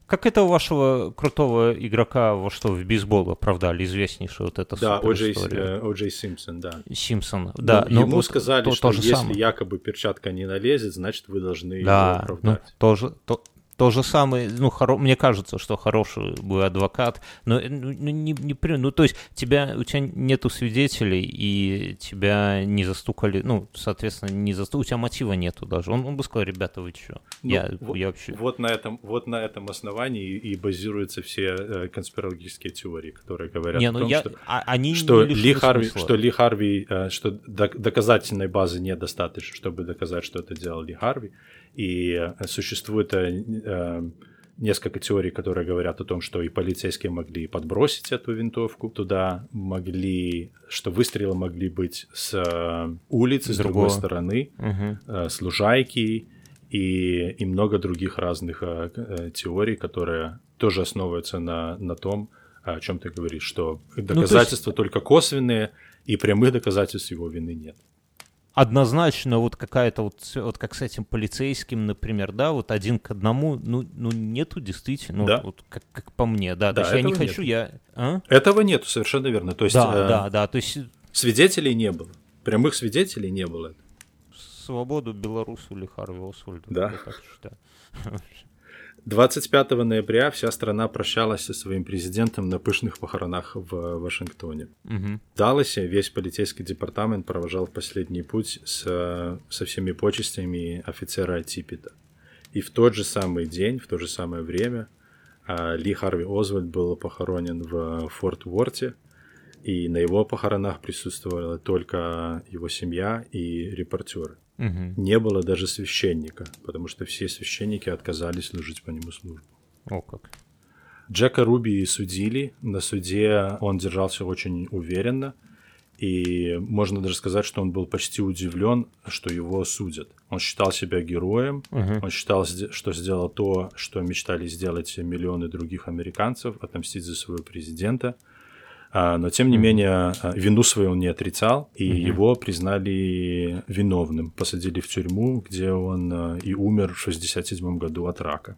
как этого вашего крутого игрока во что в бейсбол оправдали, известнейшая вот эта Да, О'Джей, Симпсон, да. Симпсон, да. Но, но ему вот сказали, то, что то если самое. якобы перчатка не налезет, значит вы должны да, его оправдать. Ну, тоже, то, то же самое, ну, хоро... мне кажется, что хороший бы адвокат, но ну, ну, не, не, ну, то есть тебя, у тебя нету свидетелей, и тебя не застукали, ну, соответственно, не застукали, у тебя мотива нету даже. Он, он бы сказал, ребята, вы что? Ну, я, вот, я вообще... Вот на, этом, вот на этом основании и базируются все э, конспирологические теории, которые говорят не, ну, о том, я... что, а, они что, Ли Харви, что Ли Харви, э, что доказательной базы недостаточно, чтобы доказать, что это делал Ли Харви, и э, существует несколько теорий, которые говорят о том, что и полицейские могли подбросить эту винтовку туда, могли, что выстрелы могли быть с улицы, с, с другой стороны, угу. с лужайки и, и много других разных теорий, которые тоже основываются на, на том, о чем ты говоришь, что доказательства ну, есть... только косвенные, и прямых доказательств его вины нет однозначно вот какая-то вот, вот как с этим полицейским, например, да, вот один к одному, ну, ну нету действительно, да. вот как, как по мне, да, да то есть я не хочу, я... А? Этого нету, совершенно верно, то есть... Да, э, да, да, то есть... Свидетелей не было, прямых свидетелей не было. Свободу белорусу или Харви Освальду, да. я так считаю. 25 ноября вся страна прощалась со своим президентом на пышных похоронах в Вашингтоне. Угу. В Далласе весь полицейский департамент провожал в последний путь с, со всеми почестями офицера Типпета. И в тот же самый день, в то же самое время а, Ли Харви Озвальд был похоронен в Форт Уорте, и на его похоронах присутствовала только его семья и репортеры. Угу. Не было даже священника, потому что все священники отказались служить по нему службу. О как. Джека Руби судили. На суде он держался очень уверенно. И можно даже сказать, что он был почти удивлен, что его судят. Он считал себя героем, uh он считал, что сделал то, что мечтали сделать миллионы других американцев, отомстить за своего президента. А, но тем не менее а, вину свою он не отрицал, и mm-hmm. его признали виновным, посадили в тюрьму, где он а, и умер в 67 году от рака.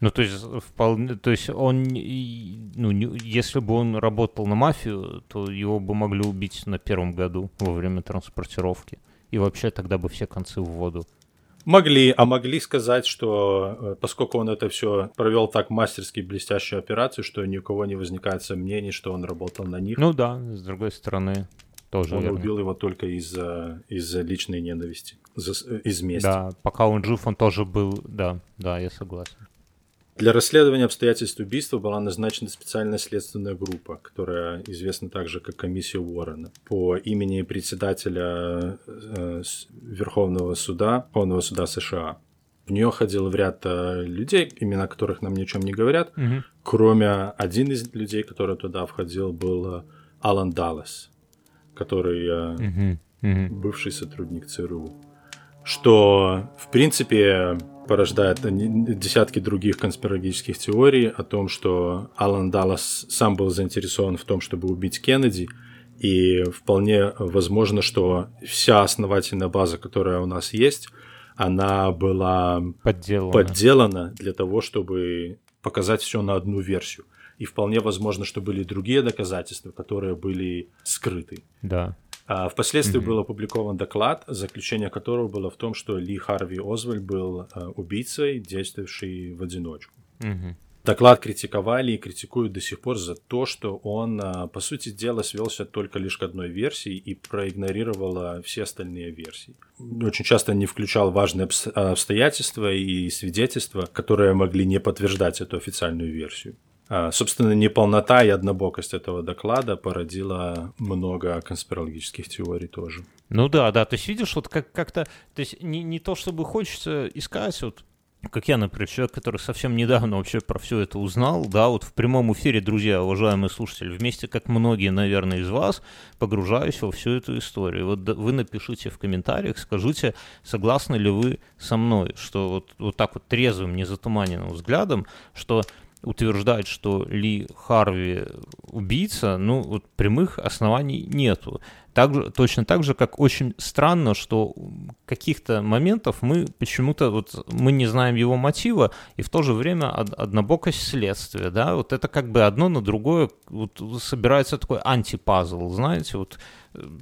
Ну, то есть, вполне, то есть он, ну, если бы он работал на мафию, то его бы могли убить на первом году во время транспортировки. И вообще тогда бы все концы в воду. Могли, а могли сказать, что э, поскольку он это все провел так мастерски блестящую операцию, что ни у кого не возникает сомнений, что он работал на них. Ну да, с другой стороны, тоже Он верно. убил его только из-за из личной ненависти, из мести. Да, пока он жив, он тоже был, да, да, я согласен. Для расследования обстоятельств убийства была назначена специальная следственная группа, которая известна также как комиссия Уоррена, по имени председателя э, Верховного суда, Верховного суда США. В нее ходил в ряд э, людей, имена которых нам ни о чем не говорят, угу. кроме один из людей, который туда входил, был э, Алан Даллас, который угу. Угу. бывший сотрудник ЦРУ. Что, в принципе, порождает десятки других конспирологических теорий о том, что Алан Даллас сам был заинтересован в том, чтобы убить Кеннеди, и вполне возможно, что вся основательная база, которая у нас есть, она была подделана, подделана для того, чтобы показать все на одну версию. И вполне возможно, что были другие доказательства, которые были скрыты. Да. А впоследствии mm-hmm. был опубликован доклад, заключение которого было в том, что Ли Харви Озвальд был а, убийцей, действовавший в одиночку. Mm-hmm. Доклад критиковали и критикуют до сих пор за то, что он, а, по сути дела, свелся только лишь к одной версии и проигнорировал все остальные версии. Очень часто не включал важные обстоятельства и свидетельства, которые могли не подтверждать эту официальную версию. А, собственно, неполнота и однобокость этого доклада породила много конспирологических теорий тоже. Ну да, да, то есть видишь, вот как- как-то, то есть не, не то, чтобы хочется искать, вот как я, например, человек, который совсем недавно вообще про все это узнал, да, вот в прямом эфире, друзья, уважаемые слушатели, вместе, как многие, наверное, из вас, погружаюсь во всю эту историю. Вот вы напишите в комментариях, скажите, согласны ли вы со мной, что вот, вот так вот трезвым, незатуманенным взглядом, что утверждать, что Ли Харви убийца, ну, вот прямых оснований нету. Так, точно так же, как очень странно, что каких-то моментов мы почему-то, вот мы не знаем его мотива, и в то же время од- однобокость следствия, да, вот это как бы одно на другое вот собирается такой антипазл, знаете, вот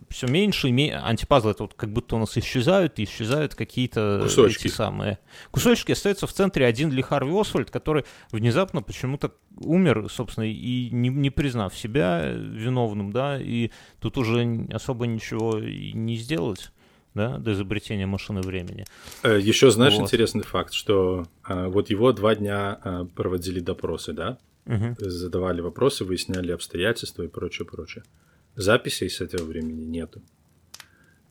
все меньше, и меньше. Антипазлы это вот как будто у нас исчезают, и исчезают какие-то кусочки. эти самые. Кусочки остаются в центре один Ли Харви Освальд, который внезапно почему-то умер, собственно, и не, не признав себя виновным, да, и тут уже особо ничего не сделать да, до изобретения машины времени. Э, Еще знаешь вот. интересный факт, что а, вот его два дня а, проводили допросы, да, угу. задавали вопросы, выясняли обстоятельства и прочее, прочее. Записей с этого времени нету.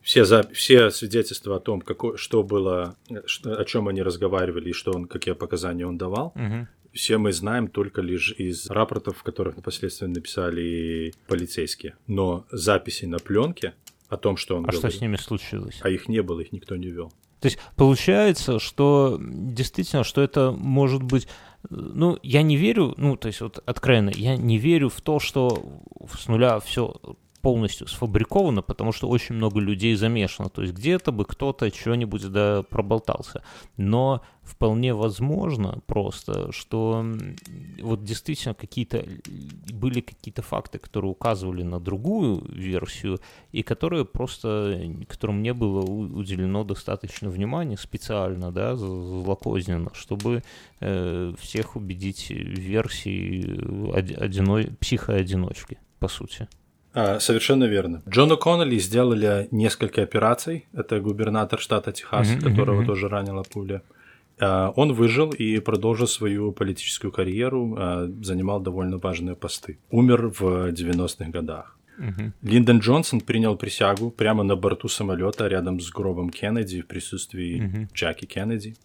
Все, за... все свидетельства о том, какое... что было, что... о чем они разговаривали и что он, какие показания он давал, угу. Все мы знаем только лишь из рапортов, которых впоследствии написали полицейские. Но записи на пленке о том, что он А говорил, что с ними случилось? А их не было, их никто не вел. То есть получается, что действительно, что это может быть ну, я не верю, ну, то есть вот откровенно, я не верю в то, что с нуля все полностью сфабриковано, потому что очень много людей замешано. То есть где-то бы кто-то что-нибудь да проболтался. Но вполне возможно просто, что вот действительно какие-то были какие-то факты, которые указывали на другую версию, и которые просто, которым не было уделено достаточно внимания специально, да, злокозненно, чтобы э, всех убедить в версии одино... психоодиночки, по сути. А, совершенно верно. Джону Коннелли сделали несколько операций. Это губернатор штата Техас, mm-hmm, которого mm-hmm. тоже ранила пуля. А, он выжил и продолжил свою политическую карьеру, а, занимал довольно важные посты. Умер в 90-х годах. Угу. Линдон Джонсон принял присягу прямо на борту самолета рядом с гробом Кеннеди в присутствии угу. Джеки Кеннеди.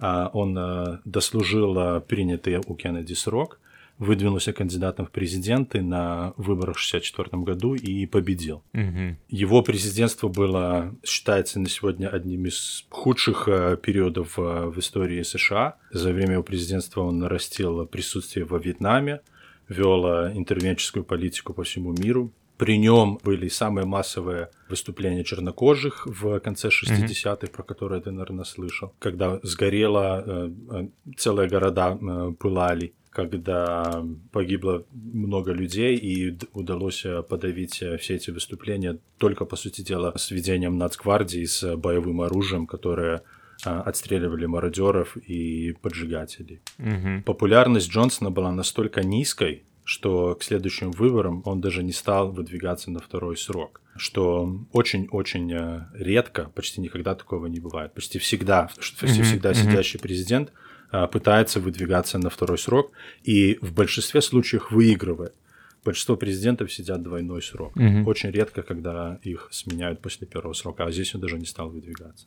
Он дослужил принятый у Кеннеди срок выдвинулся кандидатом в президенты на выборах в 1964 году и победил. Угу. Его президентство было, считается на сегодня одним из худших э, периодов э, в истории США. За время его президентства он нарастил присутствие во Вьетнаме, вел э, интервенческую политику по всему миру. При нем были самые массовые выступления чернокожих в конце 60-х, mm-hmm. про которые ты, наверное, слышал, когда сгорело, целые города пылали когда погибло много людей и удалось э, подавить э, все эти выступления только, по сути дела, с введением нацгвардии с боевым оружием, которое э, отстреливали мародеров и поджигателей. Угу. Популярность Джонсона была настолько низкой, что к следующим выборам он даже не стал выдвигаться на второй срок. Что очень-очень редко, почти никогда такого не бывает. Почти всегда, почти всегда mm-hmm. сидящий президент пытается выдвигаться на второй срок и в большинстве случаев выигрывает. Большинство президентов сидят двойной срок. Угу. Очень редко, когда их сменяют после первого срока, а здесь он даже не стал выдвигаться.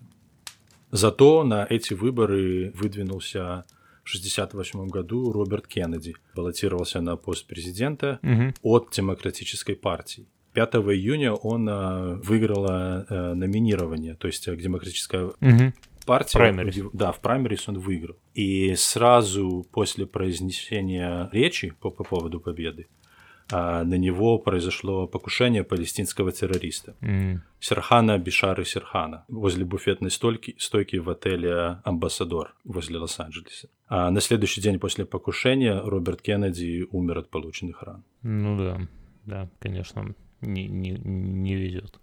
Зато на эти выборы выдвинулся в 1968 году Роберт Кеннеди. Баллотировался на пост президента угу. от Демократической партии. 5 июня он э, выиграл э, номинирование, то есть демократическая угу партия. Праймерис. Да, в праймерис он выиграл. И сразу после произнесения речи по, по поводу победы а, на него произошло покушение палестинского террориста. Mm. Серхана Бишары Серхана возле буфетной стойки, стойки в отеле «Амбассадор» возле Лос-Анджелеса. А на следующий день после покушения Роберт Кеннеди умер от полученных ран. Ну да, да, конечно, не, не, не везет.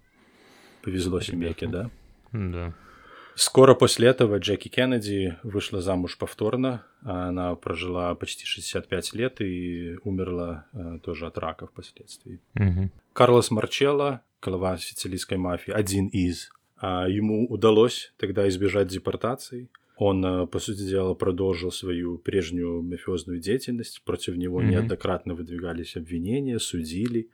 Повезло семейке, да? Да. Скоро после этого Джеки Кеннеди вышла замуж повторно. Она прожила почти 65 лет и умерла э, тоже от рака впоследствии. Угу. Карлос Марчелло, глава сицилийской мафии, один из. А ему удалось тогда избежать депортации. Он, э, по сути дела, продолжил свою прежнюю мафиозную деятельность. Против него mm неоднократно выдвигались обвинения, судили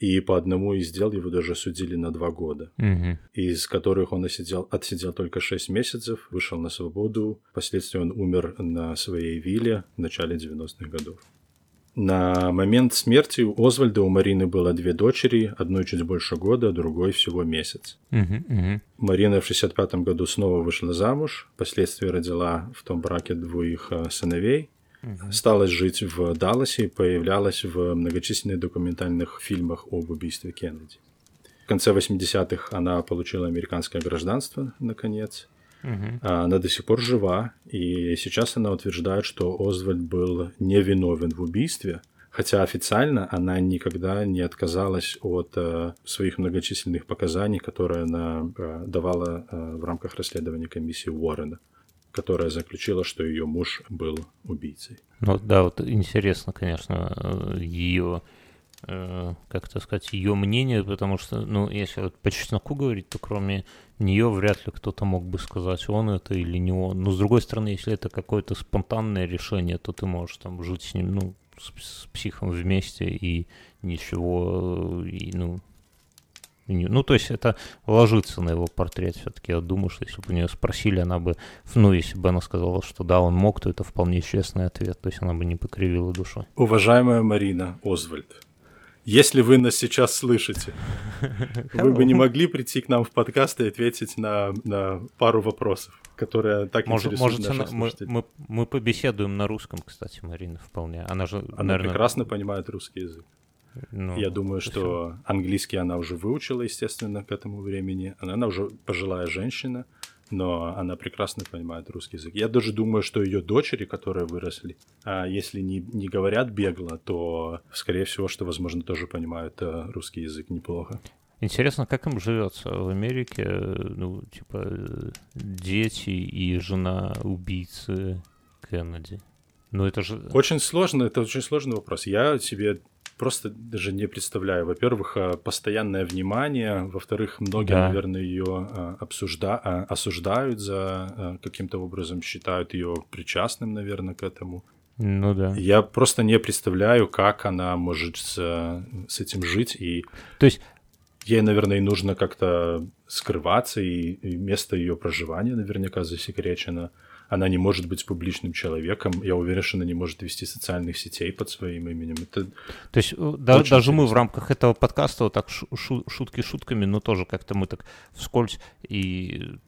и по одному из дел его даже судили на два года, угу. из которых он отсидел, отсидел только шесть месяцев, вышел на свободу, впоследствии он умер на своей вилле в начале 90-х годов. На момент смерти у Озвальда у Марины было две дочери, одной чуть больше года, другой всего месяц. Uh-huh, uh-huh. Марина в 65 году снова вышла замуж, впоследствии родила в том браке двоих э, сыновей, Угу. Стала жить в Далласе и появлялась в многочисленных документальных фильмах об убийстве Кеннеди. В конце 80-х она получила американское гражданство, наконец. Угу. Она до сих пор жива, и сейчас она утверждает, что Озвальд был невиновен в убийстве, хотя официально она никогда не отказалась от э, своих многочисленных показаний, которые она э, давала э, в рамках расследования комиссии Уоррена которая заключила, что ее муж был убийцей. Ну да, вот интересно, конечно, ее, э, как это сказать, ее мнение, потому что, ну, если вот по чесноку говорить, то кроме нее вряд ли кто-то мог бы сказать, он это или не он. Но с другой стороны, если это какое-то спонтанное решение, то ты можешь там жить с ним, ну, с, с психом вместе и ничего, и, ну, ну, то есть это ложится на его портрет все-таки. Я думаю, что если бы у нее спросили, она бы, ну, если бы она сказала, что да, он мог, то это вполне честный ответ. То есть она бы не покривила душой. Уважаемая Марина Озвальд, если вы нас сейчас слышите, вы бы не могли прийти к нам в подкаст и ответить на, на пару вопросов, которые так Может, интересуют можете, наших мы, мы, мы побеседуем на русском, кстати, Марина, вполне. Она же, Она наверное... прекрасно понимает русский язык. Ну, Я думаю, что английский она уже выучила, естественно, к этому времени. Она, она уже пожилая женщина, но она прекрасно понимает русский язык. Я даже думаю, что ее дочери, которые выросли, а если не, не говорят бегло, то, скорее всего, что, возможно, тоже понимают э, русский язык неплохо. Интересно, как им живется в Америке, ну, типа, дети и жена убийцы Кеннеди. Ну, это же... Очень сложно, это очень сложный вопрос. Я себе просто даже не представляю. Во-первых, э, постоянное внимание, во-вторых, многие, да. наверное, ее э, обсужда... Э, осуждают за каким-то образом, считают ее причастным, наверное, к этому. Ну да. Я просто не представляю, как она может с, с этим жить. И То есть ей, наверное, и нужно как-то скрываться, и, и место ее проживания наверняка засекречено она не может быть публичным человеком. Я уверен, что она не может вести социальных сетей под своим именем. Это То есть э, да, даже интересно. мы в рамках этого подкаста вот так шутки шутками, но тоже как-то мы так вскользь и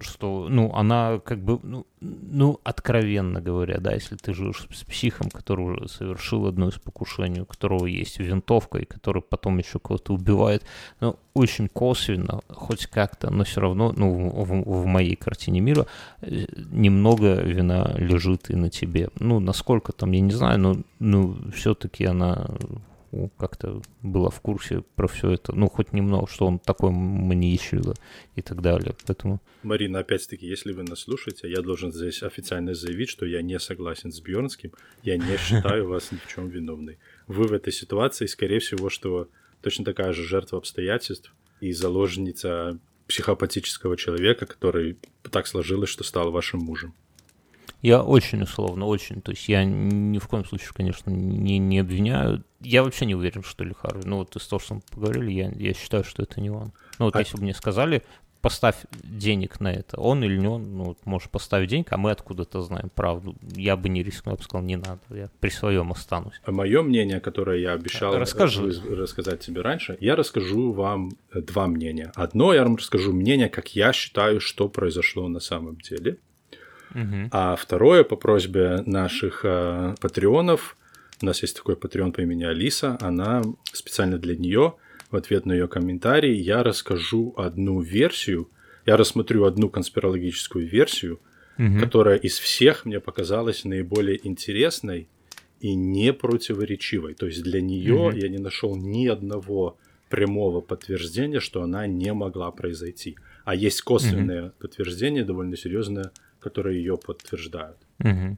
что, ну, она как бы, ну, ну, откровенно говоря, да, если ты живешь с психом, который уже совершил одно из покушений, у которого есть винтовка, и который потом еще кого-то убивает, ну, очень косвенно, хоть как-то, но все равно, ну, в, в моей картине мира э, немного вина лежит и на тебе. Ну, насколько там, я не знаю, но, ну, все-таки она как-то была в курсе про все это, ну, хоть немного, что он такой маньячил и так далее, поэтому... Марина, опять-таки, если вы нас слушаете, я должен здесь официально заявить, что я не согласен с Бьернским, я не считаю вас ни в чем виновной. Вы в этой ситуации, скорее всего, что точно такая же жертва обстоятельств и заложница психопатического человека, который так сложилось, что стал вашим мужем. Я очень условно, очень. То есть я ни в коем случае, конечно, не, не обвиняю. Я вообще не уверен, что ли Харви. Ну вот из того, что мы поговорили, я, я считаю, что это не он. Ну вот а... если бы мне сказали, поставь денег на это, он или не он, ну, вот можешь поставить денег, а мы откуда-то знаем правду. Я бы не рискнул, я бы сказал, не надо, я при своем останусь. А мое мнение, которое я обещал Расскажи. рассказать тебе раньше, я расскажу вам э, два мнения. Одно я вам расскажу мнение, как я считаю, что произошло на самом деле. А второе, по просьбе наших э, патреонов, у нас есть такой патреон по имени Алиса, она специально для нее, в ответ на ее комментарий, я расскажу одну версию, я рассмотрю одну конспирологическую версию, угу. которая из всех мне показалась наиболее интересной и не противоречивой. То есть для нее угу. я не нашел ни одного прямого подтверждения, что она не могла произойти. А есть косвенное угу. подтверждение, довольно серьезное, которые ее подтверждают. Угу.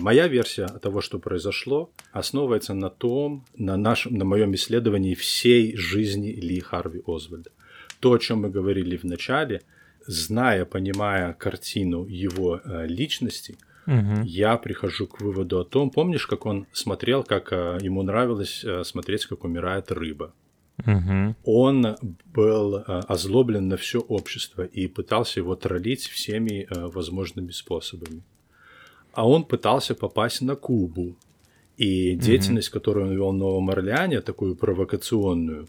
Моя версия того, что произошло, основывается на том, на, нашем, на моем исследовании всей жизни Ли Харви Озвальда. То, о чем мы говорили в начале, зная, понимая картину его э, личности, угу. я прихожу к выводу о том, помнишь, как он смотрел, как э, ему нравилось смотреть, как умирает рыба. Угу. Он был э, озлоблен на все общество и пытался его троллить всеми э, возможными способами. А он пытался попасть на Кубу. И деятельность, угу. которую он вел в Новом Орлеане, такую провокационную,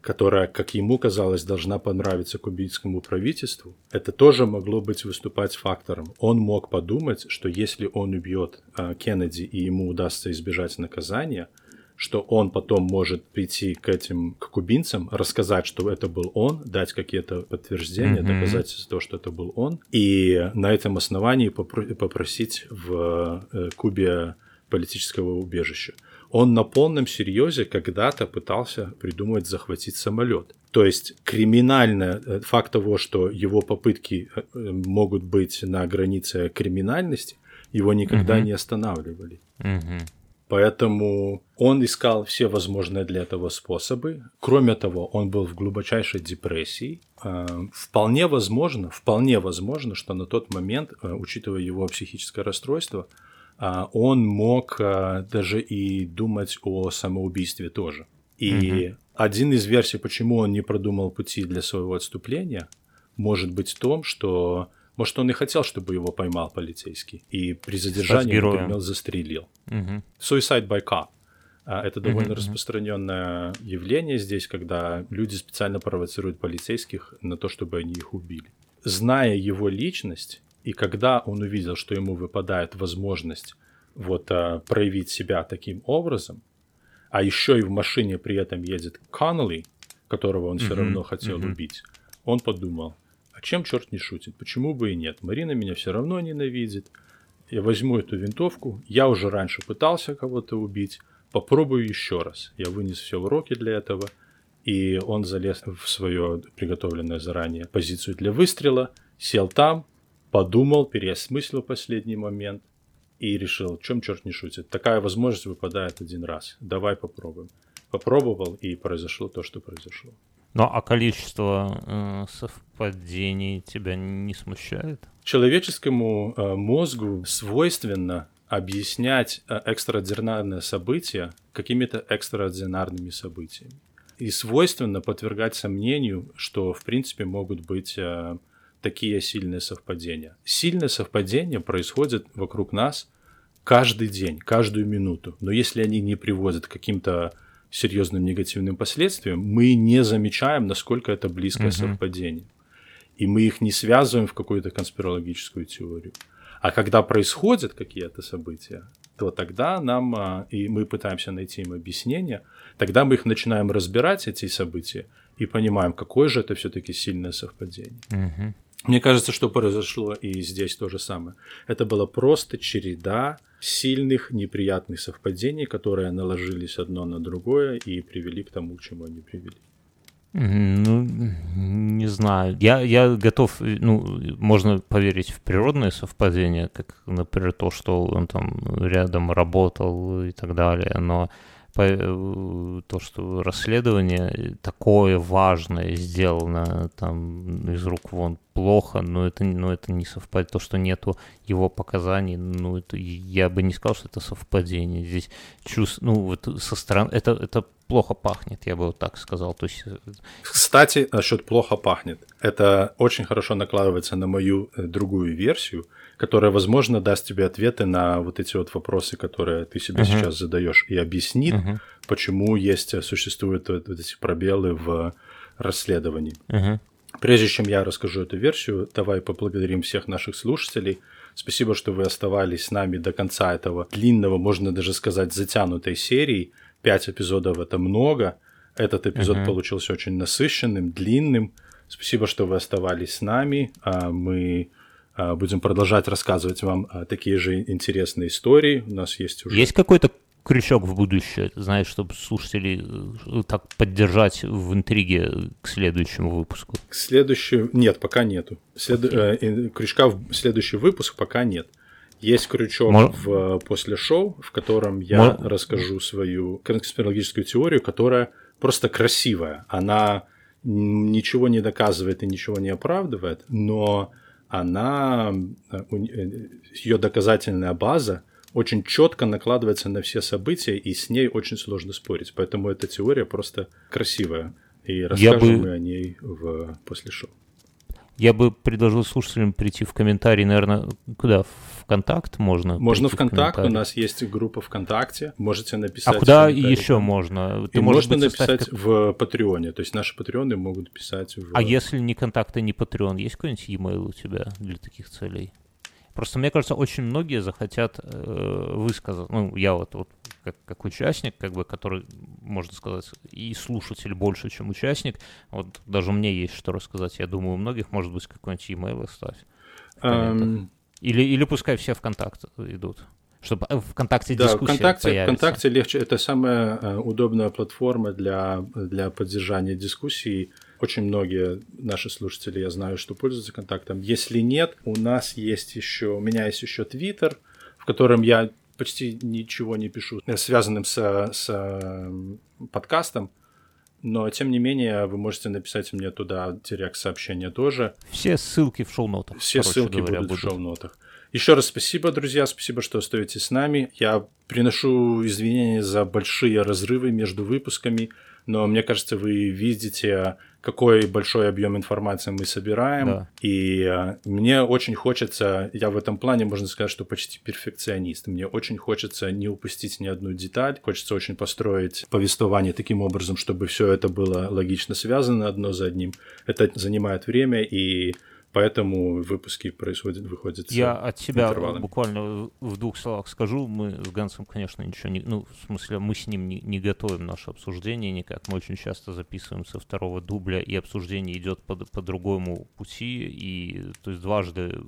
которая, как ему казалось, должна понравиться кубинскому правительству, это тоже могло быть выступать фактором. Он мог подумать, что если он убьет э, Кеннеди и ему удастся избежать наказания – что он потом может прийти к этим, к кубинцам, рассказать, что это был он, дать какие-то подтверждения, mm-hmm. доказательства того, что это был он, и на этом основании попро- попросить в э, Кубе политического убежища. Он на полном серьезе когда-то пытался придумать захватить самолет. То есть криминальный э, факт того, что его попытки э, могут быть на границе криминальности, его никогда mm-hmm. не останавливали. Mm-hmm. Поэтому он искал все возможные для этого способы. Кроме того, он был в глубочайшей депрессии. А, вполне возможно, вполне возможно, что на тот момент, а, учитывая его психическое расстройство, а, он мог даже и думать о самоубийстве тоже. И угу. один из версий, почему он не продумал пути для своего отступления, может быть в том, что может, он и хотел, чтобы его поймал полицейский. И при задержании, например, застрелил. Угу. Suicide by cop. А, это довольно uh распространенное явление здесь, когда люди специально провоцируют полицейских на то, чтобы они их убили. Зная его личность, и когда он увидел, что ему выпадает возможность вот а, проявить себя таким образом, а еще и в машине при этом едет Коннелли, которого он все равно хотел убить, он подумал, а чем черт не шутит? Почему бы и нет? Марина меня все равно ненавидит. Я возьму эту винтовку. Я уже раньше пытался кого-то убить. Попробую еще раз. Я вынес все уроки для этого. И он залез в свою приготовленную заранее позицию для выстрела, сел там, подумал, переосмыслил последний момент и решил, чем черт не шутит. Такая возможность выпадает один раз. Давай попробуем. Попробовал, и произошло то, что произошло. Ну а количество э, совпадений тебя не смущает? Человеческому э, мозгу свойственно объяснять э, экстраординарные события какими-то экстраординарными событиями. И свойственно подвергать сомнению, что в принципе могут быть э, такие сильные совпадения. Сильные совпадения происходят вокруг нас каждый день, каждую минуту. Но если они не приводят к каким-то серьезным негативным последствиям, мы не замечаем, насколько это близкое uh-huh. совпадение. И мы их не связываем в какую-то конспирологическую теорию. А когда происходят какие-то события, то тогда нам, а, и мы пытаемся найти им объяснение, тогда мы их начинаем разбирать, эти события, и понимаем, какое же это все-таки сильное совпадение. Uh-huh. Мне кажется, что произошло и здесь то же самое. Это была просто череда сильных неприятных совпадений, которые наложились одно на другое и привели к тому, к чему они привели. Ну, не знаю. Я, я готов, ну, можно поверить в природные совпадения, как, например, то, что он там рядом работал и так далее, но то, что расследование такое важное сделано там из рук вон плохо, но это, но это не совпадает. То, что нету его показаний, ну, это, я бы не сказал, что это совпадение. Здесь чувств, ну, вот со стороны, это, это плохо пахнет, я бы вот так сказал. То есть... Э, Кстати, насчет плохо пахнет. Это очень хорошо накладывается на мою э, другую версию – которая, возможно, даст тебе ответы на вот эти вот вопросы, которые ты себе uh-huh. сейчас задаешь, и объяснит, uh-huh. почему есть, существуют вот эти пробелы в расследовании. Uh-huh. Прежде чем я расскажу эту версию, давай поблагодарим всех наших слушателей. Спасибо, что вы оставались с нами до конца этого длинного, можно даже сказать, затянутой серии. Пять эпизодов это много. Этот эпизод uh-huh. получился очень насыщенным, длинным. Спасибо, что вы оставались с нами. А мы а, будем продолжать рассказывать вам а, такие же интересные истории. У нас есть уже... Есть какой-то крючок в будущее, знаешь, чтобы слушателей э, так поддержать в интриге к следующему выпуску? К следующему... Нет, пока нету. След... Okay. Э, крючка в следующий выпуск пока нет. Есть крючок Мож... в после шоу, в котором я Мож... расскажу свою конспирологическую теорию, которая просто красивая. Она ничего не доказывает и ничего не оправдывает, но она, э, э, ее доказательная база очень четко накладывается на все события, и с ней очень сложно спорить. Поэтому эта теория просто красивая. И расскажем бы... мы о ней в после шоу. Я бы предложил слушателям прийти в комментарии, наверное, куда? ВКонтакт можно? Можно ВКонтакт, у нас есть группа ВКонтакте, можете написать. А куда еще можно? Ты, И можно быть, написать как... в Патреоне, то есть наши патреоны могут писать в... А если ни контакта, ни Патреон, есть какой-нибудь e-mail у тебя для таких целей? Просто мне кажется, очень многие захотят э, высказать, ну, я вот, вот как, как участник, как бы, который, можно сказать, и слушатель больше, чем участник, вот даже мне есть что рассказать, я думаю, у многих, может быть, какой-нибудь e-mail оставь. Um... Или, или пускай все ВКонтакте идут чтобы в ВКонтакте да, дискуссия ВКонтакте, появится. ВКонтакте легче, это самая э, удобная платформа для, для поддержания дискуссий очень многие наши слушатели, я знаю, что пользуются контактом. Если нет, у нас есть еще, у меня есть еще Твиттер, в котором я почти ничего не пишу, э, связанным с, с подкастом. Но, тем не менее, вы можете написать мне туда директ-сообщение тоже. Все ссылки в шоу-нотах. Все ссылки говоря, будут, будут в шоу-нотах. Еще раз спасибо, друзья, спасибо, что остаетесь с нами. Я приношу извинения за большие разрывы между выпусками, но мне кажется, вы видите какой большой объем информации мы собираем. Да. И э, мне очень хочется, я в этом плане, можно сказать, что почти перфекционист. Мне очень хочется не упустить ни одну деталь. Хочется очень построить повествование таким образом, чтобы все это было логично связано одно за одним. Это занимает время и поэтому выпуски происходят, выходят Я от себя буквально в двух словах скажу. Мы с Гансом, конечно, ничего не... Ну, в смысле, мы с ним не, не готовим наше обсуждение никак. Мы очень часто записываем со второго дубля, и обсуждение идет по, по другому пути, и то есть дважды.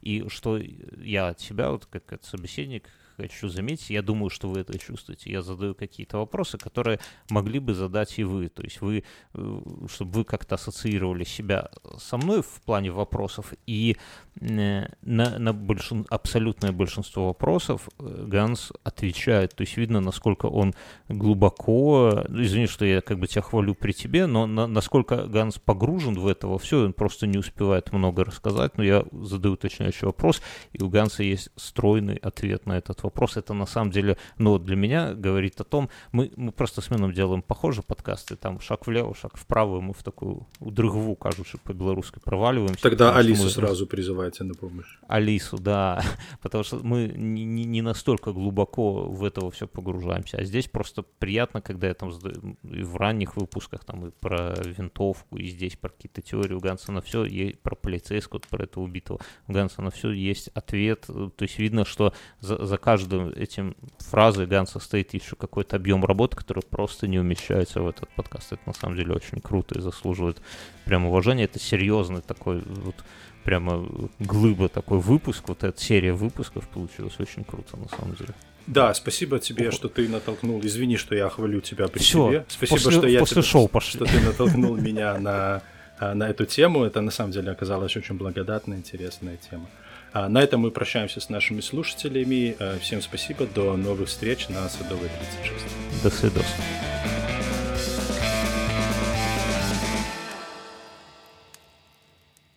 И что я от себя, вот как от собеседник, хочу заметить, я думаю, что вы это чувствуете. Я задаю какие-то вопросы, которые могли бы задать и вы. То есть вы, э, чтобы вы как-то ассоциировали себя со мной в плане вопросов, и э, на, на большин, абсолютное большинство вопросов э, Ганс отвечает. То есть видно, насколько он глубоко, ну, извини, что я как бы тебя хвалю при тебе, но на, насколько Ганс погружен в это все, он просто не успевает много рассказать, но я задаю уточняющий вопрос, и у Ганса есть стройный ответ на этот вопрос вопрос. Это на самом деле, ну, для меня говорит о том, мы, мы просто с Меном делаем похожие подкасты, там шаг влево, шаг вправо, и мы в такую удрыгву, кажется, по-белорусски проваливаемся. Тогда Алису мы... сразу призывайте на помощь. Алису, да, потому что мы не, не настолько глубоко в это все погружаемся, а здесь просто приятно, когда я там и в ранних выпусках там и про винтовку, и здесь про какие-то теории у Ганса на все, и про полицейского, про этого убитого у Ганса на все есть ответ, то есть видно, что за, за каждым каждым этим фразой Ганса стоит еще какой-то объем работы, который просто не умещается в этот подкаст. Это на самом деле очень круто и заслуживает прям уважения. Это серьезный такой вот прямо глыба такой выпуск, вот эта серия выпусков получилась очень круто на самом деле. Да, спасибо тебе, О. что ты натолкнул. Извини, что я хвалю тебя при Всё, себе. Спасибо, после, что я после тебя, шоу пошли. что ты натолкнул меня на на эту тему. Это на самом деле оказалась очень благодатная, интересная тема. А на этом мы прощаемся с нашими слушателями. Э, всем спасибо. До новых встреч на Садовой 36. До свидания.